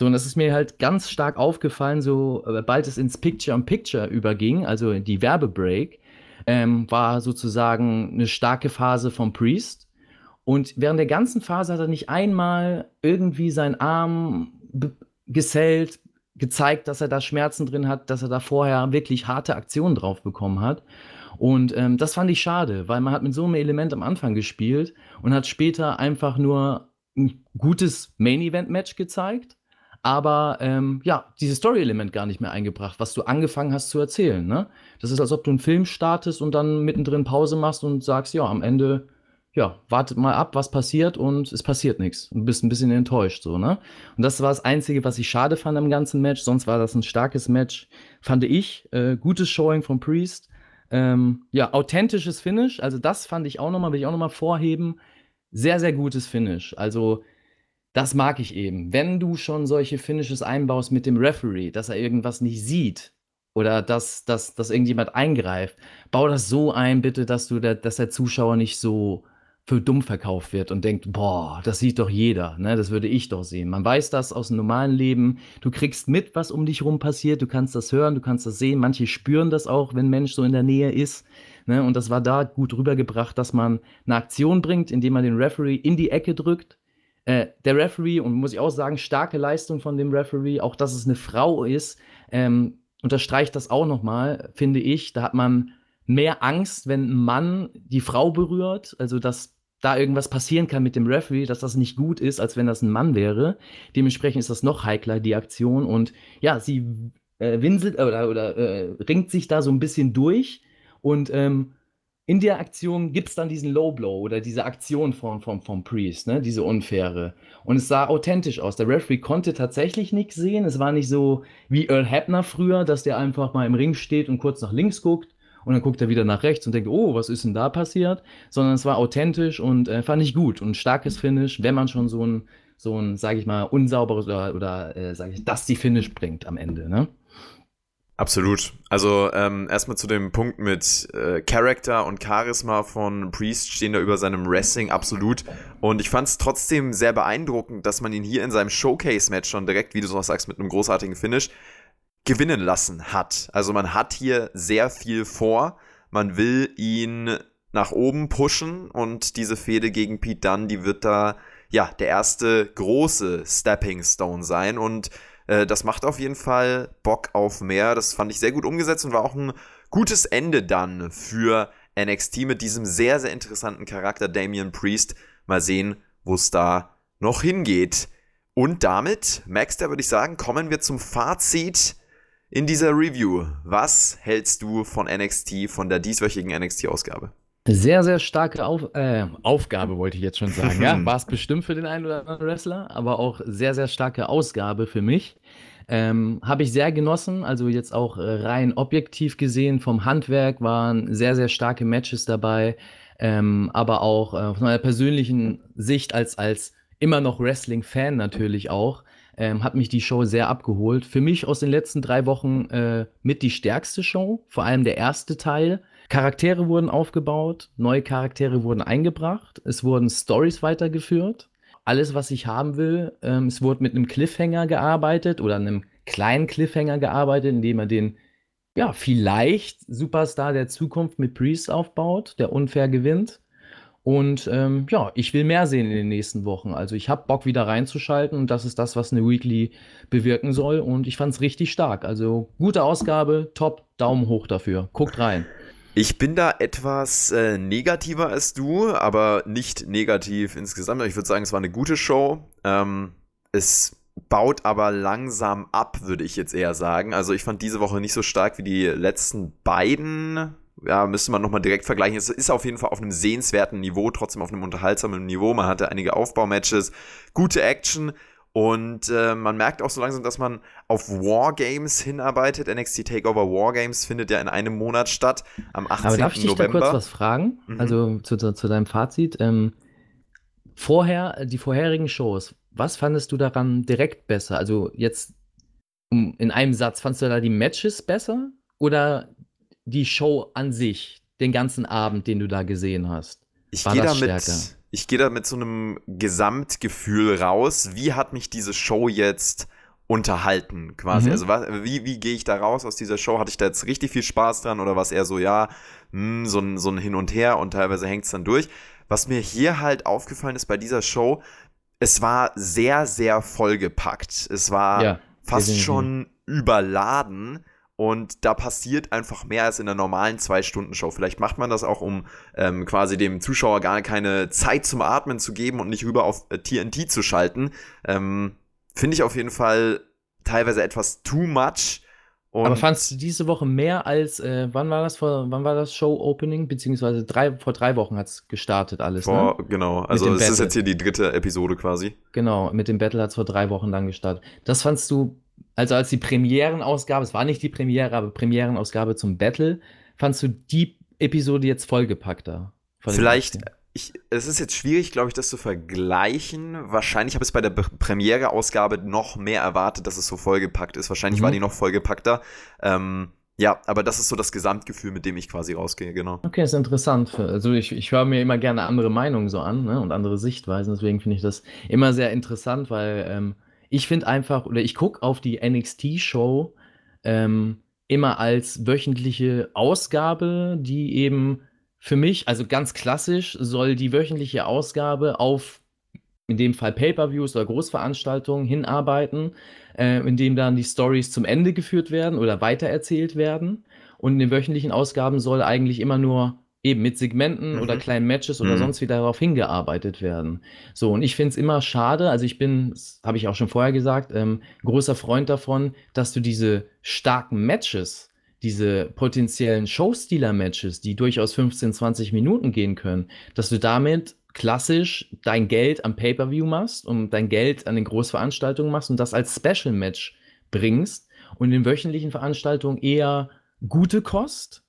So, und das ist mir halt ganz stark aufgefallen, so äh, bald es ins Picture-on-Picture überging, also die Werbebreak, ähm, war sozusagen eine starke Phase vom Priest. Und während der ganzen Phase hat er nicht einmal irgendwie seinen Arm gesellt, gezeigt, dass er da Schmerzen drin hat, dass er da vorher wirklich harte Aktionen drauf bekommen hat. Und ähm, das fand ich schade, weil man hat mit so einem Element am Anfang gespielt und hat später einfach nur ein gutes Main-Event-Match gezeigt, aber ähm, ja, dieses Story-Element gar nicht mehr eingebracht, was du angefangen hast zu erzählen. Ne? Das ist, als ob du einen Film startest und dann mittendrin Pause machst und sagst, ja, am Ende, ja, wartet mal ab, was passiert und es passiert nichts. Du bist ein bisschen enttäuscht, so, ne? Und das war das Einzige, was ich schade fand am ganzen Match. Sonst war das ein starkes Match, fand ich. Äh, gutes Showing von Priest. Ähm, ja, authentisches Finish, also das fand ich auch nochmal, will ich auch nochmal vorheben. Sehr, sehr gutes Finish. Also, das mag ich eben. Wenn du schon solche Finishes einbaust mit dem Referee, dass er irgendwas nicht sieht oder dass, dass, dass irgendjemand eingreift, bau das so ein, bitte, dass du der, dass der Zuschauer nicht so für dumm verkauft wird und denkt, boah, das sieht doch jeder, ne? Das würde ich doch sehen. Man weiß das aus dem normalen Leben. Du kriegst mit, was um dich rum passiert. Du kannst das hören, du kannst das sehen. Manche spüren das auch, wenn ein Mensch so in der Nähe ist. Ne? Und das war da gut rübergebracht, dass man eine Aktion bringt, indem man den Referee in die Ecke drückt. Äh, der Referee, und muss ich auch sagen, starke Leistung von dem Referee, auch dass es eine Frau ist, ähm, unterstreicht das auch nochmal, finde ich. Da hat man mehr Angst, wenn ein Mann die Frau berührt, also dass da irgendwas passieren kann mit dem Referee, dass das nicht gut ist, als wenn das ein Mann wäre. Dementsprechend ist das noch heikler, die Aktion. Und ja, sie äh, winselt oder, oder äh, ringt sich da so ein bisschen durch. Und ähm, in der Aktion gibt es dann diesen Low Blow oder diese Aktion von, von, vom Priest, ne? diese unfaire. Und es sah authentisch aus. Der Referee konnte tatsächlich nichts sehen. Es war nicht so wie Earl Hebner früher, dass der einfach mal im Ring steht und kurz nach links guckt und dann guckt er wieder nach rechts und denkt, oh, was ist denn da passiert? Sondern es war authentisch und äh, fand ich gut und starkes Finish, wenn man schon so ein, so ein, sage ich mal, unsauberes oder, oder äh, sage ich, das die Finish bringt am Ende, ne? Absolut. Also ähm, erstmal zu dem Punkt mit äh, Charakter und Charisma von Priest stehen da über seinem Wrestling absolut. Und ich fand es trotzdem sehr beeindruckend, dass man ihn hier in seinem Showcase-Match schon direkt, wie du so sagst, mit einem großartigen Finish gewinnen lassen hat. Also man hat hier sehr viel vor. Man will ihn nach oben pushen und diese Fehde gegen Pete Dunne, die wird da ja der erste große Stepping Stone sein und äh, das macht auf jeden Fall Bock auf mehr. Das fand ich sehr gut umgesetzt und war auch ein gutes Ende dann für NXT mit diesem sehr, sehr interessanten Charakter Damian Priest. Mal sehen, wo es da noch hingeht. Und damit, Max, da würde ich sagen, kommen wir zum Fazit in dieser Review. Was hältst du von NXT, von der dieswöchigen NXT-Ausgabe? Sehr, sehr starke Auf äh, Aufgabe, wollte ich jetzt schon sagen. ja, war es bestimmt für den einen oder anderen Wrestler, aber auch sehr, sehr starke Ausgabe für mich. Ähm, Habe ich sehr genossen, also jetzt auch äh, rein objektiv gesehen vom Handwerk waren sehr, sehr starke Matches dabei, ähm, aber auch äh, von meiner persönlichen Sicht als, als immer noch Wrestling-Fan natürlich auch, ähm, hat mich die Show sehr abgeholt. Für mich aus den letzten drei Wochen äh, mit die stärkste Show, vor allem der erste Teil. Charaktere wurden aufgebaut, neue Charaktere wurden eingebracht, es wurden Stories weitergeführt. Alles, was ich haben will, ähm, es wurde mit einem Cliffhanger gearbeitet oder einem kleinen Cliffhanger gearbeitet, indem er den ja, vielleicht Superstar der Zukunft mit Priest aufbaut, der unfair gewinnt. Und ähm, ja, ich will mehr sehen in den nächsten Wochen. Also ich habe Bock wieder reinzuschalten und das ist das, was eine Weekly bewirken soll. Und ich fand es richtig stark. Also gute Ausgabe, top, Daumen hoch dafür. Guckt rein. Ich bin da etwas äh, negativer als du, aber nicht negativ insgesamt. Ich würde sagen, es war eine gute Show. Ähm, es baut aber langsam ab, würde ich jetzt eher sagen. Also ich fand diese Woche nicht so stark wie die letzten beiden ja, müsste man nochmal direkt vergleichen. Es ist auf jeden Fall auf einem sehenswerten Niveau, trotzdem auf einem unterhaltsamen Niveau. Man hatte einige Aufbaumatches, gute Action und äh, man merkt auch so langsam, dass man auf Wargames hinarbeitet. NXT Takeover Wargames findet ja in einem Monat statt, am 18. Aber darf ich dich November. da kurz was fragen? Mhm. Also zu, zu, deinem Fazit. Ähm, vorher, die vorherigen Shows, was fandest du daran direkt besser? Also jetzt in einem Satz, fandest du da die Matches besser oder die Show an sich, den ganzen Abend, den du da gesehen hast? Ich gehe damit, ich gehe da mit so einem Gesamtgefühl raus. Wie hat mich diese Show jetzt unterhalten, quasi? Mhm. Also was, wie, wie gehe ich da raus aus dieser Show? Hatte ich da jetzt richtig viel Spaß dran oder was eher so, ja, mh, hm, so, ein, so ein Hin und Her und teilweise hängt es dann durch. Was mir hier halt aufgefallen ist bei dieser Show, es war sehr, sehr vollgepackt. Es war ja, fast schon überladen und da passiert einfach mehr als in der normalen Zwei-Stunden-Show. Vielleicht macht man das auch, um ähm, quasi dem Zuschauer gar keine Zeit zum Atmen zu geben und nicht rüber auf äh, TNT zu schalten. Ähm, Finde ich auf jeden Fall teilweise etwas too much. Und Aber fandst du diese Woche mehr als, äh, wann war das vor, wann war das Show-Opening? Beziehungsweise drei, vor drei Wochen hat es gestartet alles, vor, ne? Genau, also es ist jetzt hier die dritte Episode quasi. Genau, mit dem Battle hat es vor drei Wochen dann gestartet. Das fandst du also als die Premierenausgabe, es war nicht die Premiere, aber Premierenausgabe zum Battle, fandst du die Episode jetzt vollgepackter? Vielleicht, ich, es ist jetzt schwierig, glaube ich, das zu vergleichen. Wahrscheinlich habe ich es bei der Premiere-Ausgabe noch mehr erwartet, dass es so vollgepackt ist. Wahrscheinlich mhm. war die noch vollgepackter. Ähm, ja, aber das ist so das Gesamtgefühl, mit dem ich quasi rausgehe, genau. Okay, ist interessant. Also ich, ich höre mir immer gerne andere Meinungen so an ne? und andere Sichtweisen. Deswegen finde ich das immer sehr interessant, weil ähm, ich finde einfach, oder ich gucke auf die NXT-Show ähm, immer als wöchentliche Ausgabe, die eben für mich, also ganz klassisch, soll die wöchentliche Ausgabe auf in dem Fall Pay-per-Views oder Großveranstaltungen hinarbeiten, äh, in dem dann die Stories zum Ende geführt werden oder weitererzählt werden. Und in den wöchentlichen Ausgaben soll eigentlich immer nur eben mit Segmenten mhm. oder kleinen Matches oder mhm. sonst wie darauf hingearbeitet werden. So, und ich finde es immer schade, also ich bin, habe ich auch schon vorher gesagt, ähm, großer Freund davon, dass du diese starken Matches, diese potenziellen Showstealer-Matches, die durchaus 15, 20 Minuten gehen können, dass du damit klassisch dein Geld am Pay-Per-View machst und dein Geld an den Großveranstaltungen machst und das als Special-Match bringst und in wöchentlichen Veranstaltungen eher gute Kost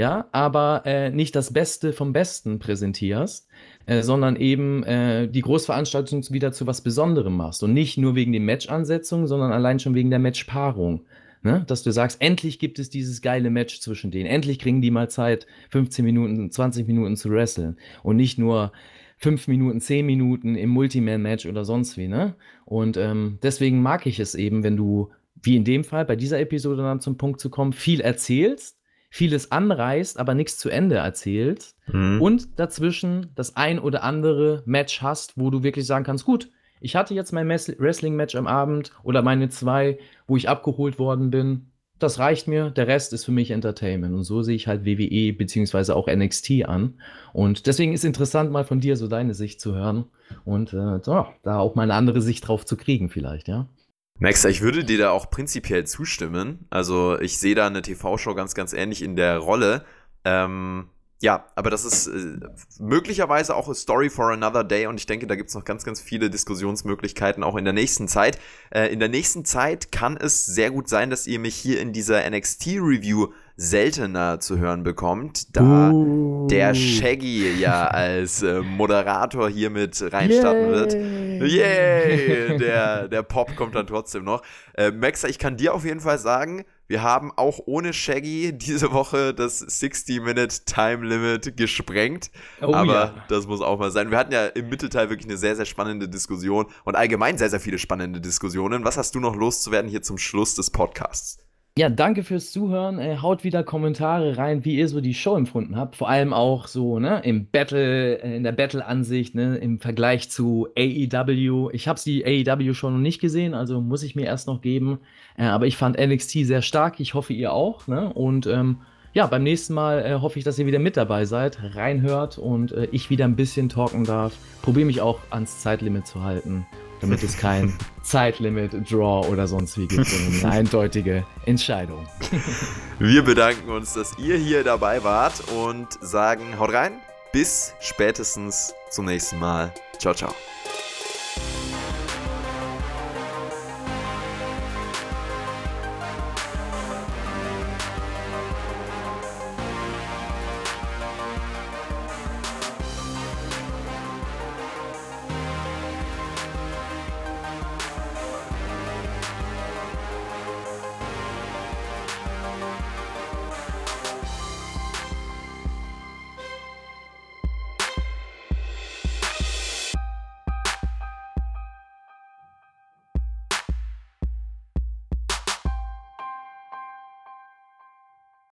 ja, aber äh, nicht das Beste vom Besten präsentierst, äh, sondern eben äh, die Großveranstaltung wieder zu was Besonderem machst. Und nicht nur wegen den Match-Ansetzungen, sondern allein schon wegen der Matchpaarung. Ne? Dass du sagst, endlich gibt es dieses geile Match zwischen denen. Endlich kriegen die mal Zeit, 15 Minuten, 20 Minuten zu wresteln. Und nicht nur 5 Minuten, 10 Minuten im Multiman-Match oder sonst wie. Ne? Und ähm, deswegen mag ich es eben, wenn du, wie in dem Fall, bei dieser Episode dann zum Punkt zu kommen, viel erzählst vieles anreißt, aber nichts zu Ende erzählt. Mhm. Und dazwischen das ein oder andere Match hast, wo du wirklich sagen kannst, gut, ich hatte jetzt mein Wrestling-Match am Abend oder meine zwei, wo ich abgeholt worden bin. Das reicht mir, der Rest ist für mich Entertainment. Und so sehe ich halt WWE beziehungsweise auch NXT an. Und deswegen ist interessant, mal von dir so deine Sicht zu hören und äh, da auch mal eine andere Sicht drauf zu kriegen, vielleicht, ja. Max, ich würde dir da auch prinzipiell zustimmen. Also ich sehe da eine TV-Show ganz, ganz ähnlich in der Rolle. Ähm, ja, aber das ist äh, möglicherweise auch a Story for another day und ich denke, da gibt's noch ganz, ganz viele Diskussionsmöglichkeiten auch in der nächsten Zeit. Äh, in der nächsten Zeit kann es sehr gut sein, dass ihr mich hier in dieser NXT-Review seltener zu hören bekommt, da uh. der Shaggy ja als äh, Moderator hier mit reinstarten wird. Yay! Der, der Pop kommt dann trotzdem noch. Äh, Maxa, ich kann dir auf jeden Fall sagen, wir haben auch ohne Shaggy diese Woche das 60-Minute Time Limit gesprengt. Oh, Aber ja. das muss auch mal sein. Wir hatten ja im Mittelteil wirklich eine sehr, sehr spannende Diskussion und allgemein sehr, sehr viele spannende Diskussionen. Was hast du noch loszuwerden hier zum Schluss des Podcasts? Ja, danke fürs Zuhören. Äh, haut wieder Kommentare rein, wie ihr so die Show empfunden habt. Vor allem auch so, ne, im Battle, äh, in der Battle-Ansicht, ne, im Vergleich zu AEW. Ich habe die AEW schon noch nicht gesehen, also muss ich mir erst noch geben. Äh, aber ich fand NXT sehr stark. Ich hoffe, ihr auch, ne? Und ähm, ja, beim nächsten Mal äh, hoffe ich, dass ihr wieder mit dabei seid, reinhört und äh, ich wieder ein bisschen talken darf. Probiere mich auch ans Zeitlimit zu halten damit es kein Zeitlimit, Draw oder sonst wie gibt, sondern eine eindeutige Entscheidung. Wir bedanken uns, dass ihr hier dabei wart und sagen, haut rein, bis spätestens zum nächsten Mal. Ciao, ciao.